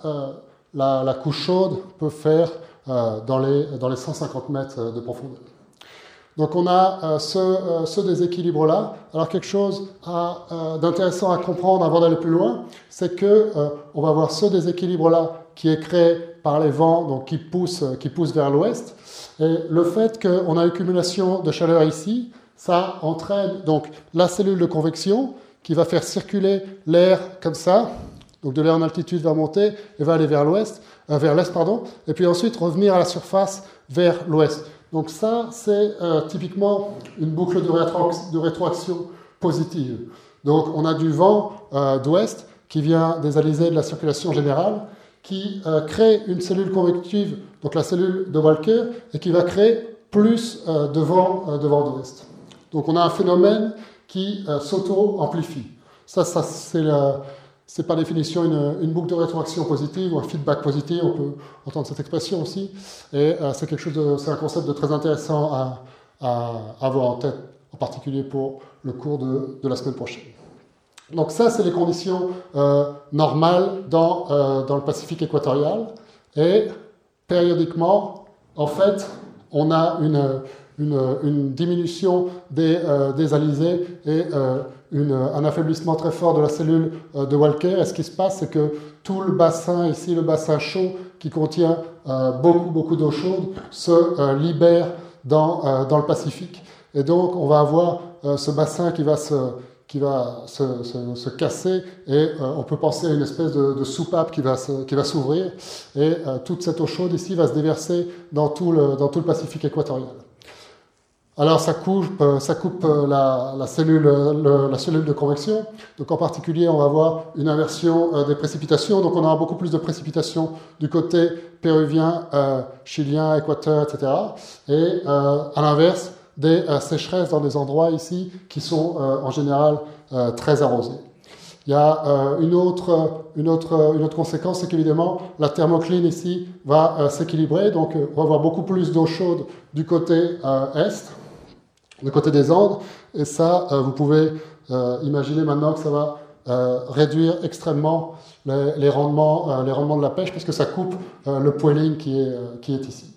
la, la couche chaude peut faire euh, dans, les, dans les 150 mètres de profondeur. Donc on a euh, ce, euh, ce déséquilibre-là. Alors quelque chose d'intéressant à comprendre avant d'aller plus loin, c'est que on va avoir ce déséquilibre-là qui est créé par les vents, donc qui poussent, qui pousse vers l'ouest. Et le fait qu'on a accumulation de chaleur ici, ça entraîne donc la cellule de convection qui va faire circuler l'air comme ça. Donc de l'air en altitude va monter et va aller vers l'ouest. Euh, vers l'est, pardon, et puis ensuite revenir à la surface vers l'ouest. Donc ça, c'est euh, typiquement une boucle de, de, rétroaction positive. Donc on a du vent euh, d'ouest qui vient des alizés de la circulation générale, qui crée une cellule convective, donc la cellule de Walker, et qui va créer plus de vent de vent. Donc on a un phénomène qui s'auto-amplifie. Ça, c'est par définition une, boucle de rétroaction positive ou un feedback positif, on peut entendre cette expression aussi. Et euh, c'est quelque chose c'est un concept de très intéressant à, avoir en tête, en particulier pour le cours de, la semaine prochaine. Donc ça, c'est les conditions euh, normales dans, euh, dans le Pacifique équatorial. Et périodiquement, en fait, on a une, une, diminution des, des alizés et un affaiblissement très fort de la cellule euh, de Walker. Et ce qui se passe, c'est que tout le bassin, ici le bassin chaud, qui contient euh, beaucoup, beaucoup d'eau chaude, se euh, libère dans, dans le Pacifique. Et donc, on va avoir ce bassin qui va se, qui va se, se, casser et on peut penser à une espèce de, soupape qui va, qui va s'ouvrir et toute cette eau chaude ici va se déverser dans tout le, dans tout le Pacifique équatorial. Alors ça coupe, euh, ça coupe euh, la, cellule, la cellule de convection. Donc en particulier, on va avoir une inversion euh, des précipitations. Donc on aura beaucoup plus de précipitations du côté péruvien, chilien, équateur, etc. Et à l'inverse, des sécheresses dans des endroits ici qui sont en général très arrosés. Il y a une, autre, une, autre, une autre conséquence, c'est qu'évidemment, la thermocline ici va s'équilibrer. Donc on va avoir beaucoup plus d'eau chaude du côté est du côté des Andes. Et ça, euh, vous pouvez euh, imaginer maintenant que ça va euh, réduire extrêmement les, rendements, les rendements de la pêche, puisque ça coupe le poiling qui est, qui est ici.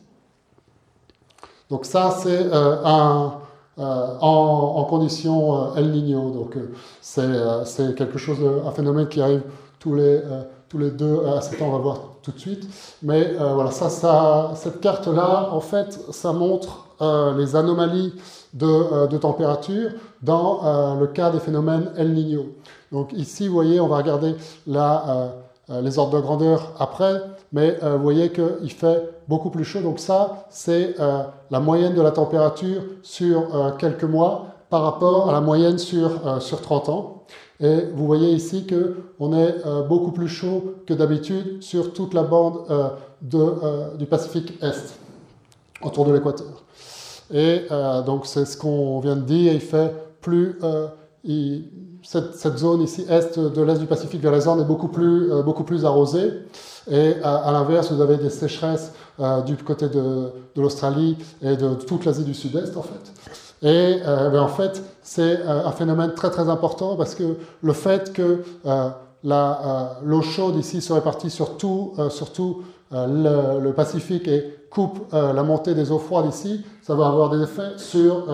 Donc ça, c'est un, en, en condition El Niño. Donc c'est quelque chose, un phénomène qui arrive tous les, tous les deux à 7 ans, on va voir tout de suite. Mais voilà, ça, ça, cette carte-là, en fait, ça montre les anomalies euh, de, température dans euh, le cas des phénomènes El Niño. Donc ici, vous voyez, on va regarder la, les ordres de grandeur après, mais vous voyez qu'il fait beaucoup plus chaud. Donc ça, c'est la moyenne de la température sur quelques mois par rapport à la moyenne sur, sur 30 ans. Et vous voyez ici qu'on est beaucoup plus chaud que d'habitude sur toute la bande de, du Pacifique Est, autour de l'équateur. Et donc c'est ce qu'on vient de dire, il fait plus cette, zone ici, est de l'est du Pacifique vers les Andes, est beaucoup plus, euh, beaucoup plus arrosée. Et à, l'inverse, vous avez des sécheresses euh, du côté de, l'Australie et de toute l'Asie du Sud-Est, en fait. Et euh, ben, en fait, c'est un phénomène très très important parce que le fait que l'eau chaude ici se répartit sur tout, sur tout le, le, Pacifique et coupe la montée des eaux froides ici, ça va avoir des effets sur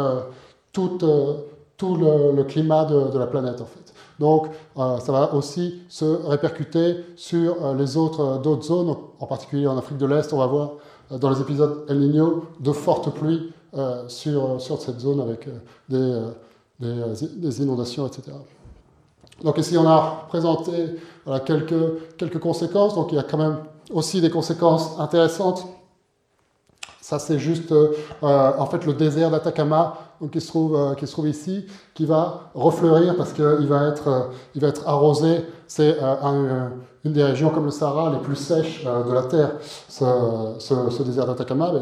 toute tout le, climat de, la planète en fait. Donc euh, ça va aussi se répercuter sur euh, les autres euh, d'autres zones, en particulier en Afrique de l'Est. On va voir dans les épisodes El Niño de fortes pluies sur, sur cette zone avec des, des, inondations, etc. Donc ici on a présenté quelques, quelques conséquences. Donc il y a quand même aussi des conséquences intéressantes. Ça c'est juste en fait le désert d'Atacama donc qui se trouve, euh, qui se trouve ici, qui va refleurir parce qu'il va être, euh, va être arrosé. C'est euh, une des régions comme le Sahara les plus sèches de la Terre, ce, désert d'Atacama.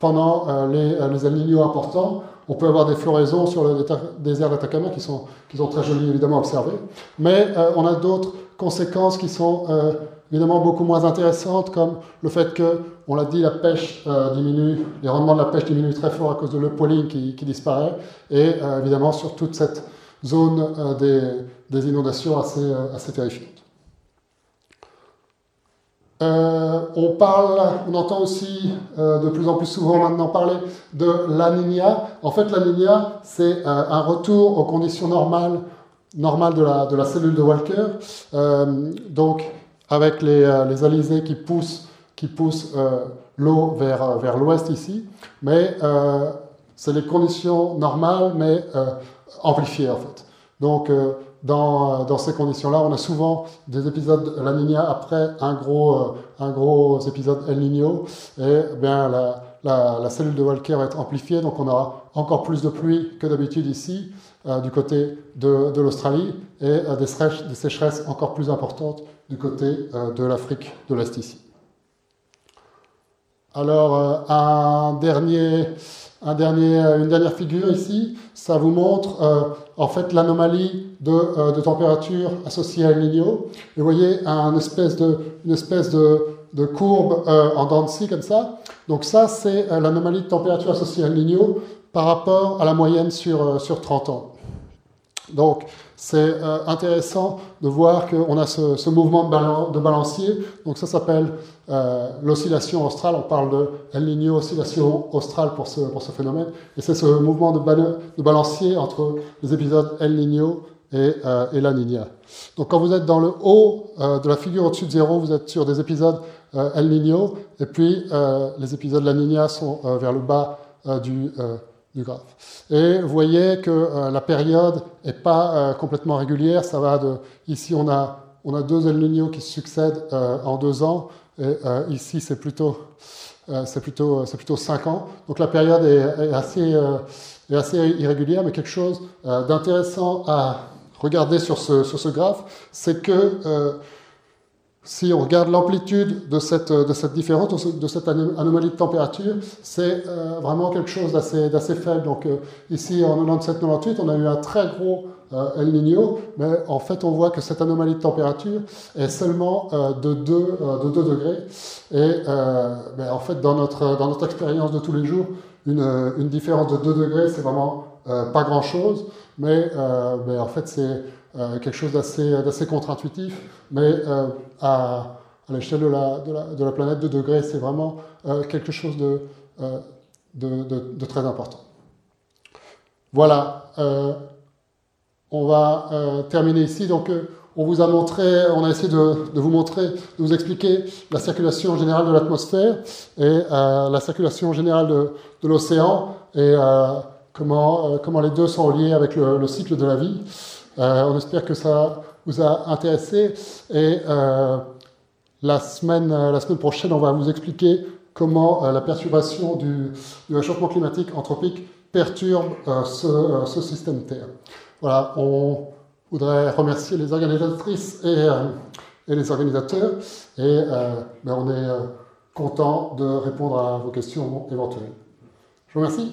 Pendant les, les El Niño importants, on peut avoir des floraisons sur le désert d'Atacama qui sont, qui sont très jolies évidemment à observer. Mais on a d'autres conséquences qui sont évidemment beaucoup moins intéressantes, comme le fait que, on l'a dit, la pêche euh, diminue, les rendements de la pêche diminuent très fort à cause de l'eupoline qui, qui disparaît, et euh, évidemment sur toute cette zone euh, des, inondations assez, terrifiantes. on parle, on entend aussi de plus en plus souvent maintenant parler de l'aninia. En fait, l'aninia, c'est un retour aux conditions normales, normales de la, la cellule de Walker. donc, avec les, les alizés qui poussent, qui poussent euh, l'eau vers, euh, vers l'ouest ici, mais c'est les conditions normales, mais amplifiées en fait. Donc, dans, dans, ces conditions-là, on a souvent des épisodes La Nina après un gros, un gros épisode El Niño, et bien la, la, cellule de Walker va être amplifiée, donc on aura encore plus de pluie que d'habitude ici, du côté de, de l'Australie, et des, sécheresses encore plus importantes du côté euh, de l'Afrique de l'Est ici. Alors, euh, un dernier, un dernier, euh, une dernière figure ici, ça vous montre en fait l'anomalie de, de, température associée à El Niño. Et vous voyez un espèce de, une espèce de, de courbe en dents de comme ça. Donc ça, c'est l'anomalie de température associée à El Niño par rapport à la moyenne sur, sur 30 ans. Donc, c'est euh, intéressant de voir qu'on a ce, mouvement de, balancier. Donc ça s'appelle euh, l'oscillation australe. On parle de El Niño, oscillation australe pour ce, pour ce phénomène. Et c'est ce mouvement de, de, balancier entre les épisodes El Niño et, euh, et, La Niña. Donc quand vous êtes dans le haut de la figure au-dessus de zéro, vous êtes sur des épisodes El Niño. Et puis les épisodes La Niña sont vers le bas du du graphe. Et vous voyez que euh, la période n'est pas euh, complètement régulière. Ça va de, ici, on a, on a deux El Niño qui se succèdent euh, en deux ans. Et ici, c'est plutôt, c'est plutôt, c'est plutôt cinq ans. Donc la période est, est assez, est assez irrégulière, mais quelque chose d'intéressant à regarder sur ce, sur ce graphe, c'est que si on regarde l'amplitude de cette, cette différence, de cette anomalie de température, c'est euh, vraiment quelque chose d'assez faible. Donc euh, ici, en 97-98, on a eu un très gros euh, El Niño, mais en fait, on voit que cette anomalie de température est seulement de, 2, de 2 degrés. Et en fait, dans notre, dans notre expérience de tous les jours, une, différence de 2 degrés, c'est vraiment pas grand-chose, mais en fait, c'est euh, quelque chose d'assez contre-intuitif, mais euh, à, l'échelle de la, planète, de degrés, c'est vraiment euh, quelque chose de, très important. Voilà, on va terminer ici. Donc, on vous a montré, on a essayé de, vous montrer, de vous expliquer la circulation générale de l'atmosphère et la circulation générale de, l'océan et comment, les deux sont liés avec le cycle de la vie. Euh, on espère que ça vous a intéressé et euh, La semaine, la semaine prochaine, on va vous expliquer comment la perturbation du, du, réchauffement climatique anthropique perturbe ce, ce, système Terre. Voilà, on voudrait remercier les organisatrices et, et les organisateurs et ben on est content de répondre à vos questions éventuelles. Je vous remercie.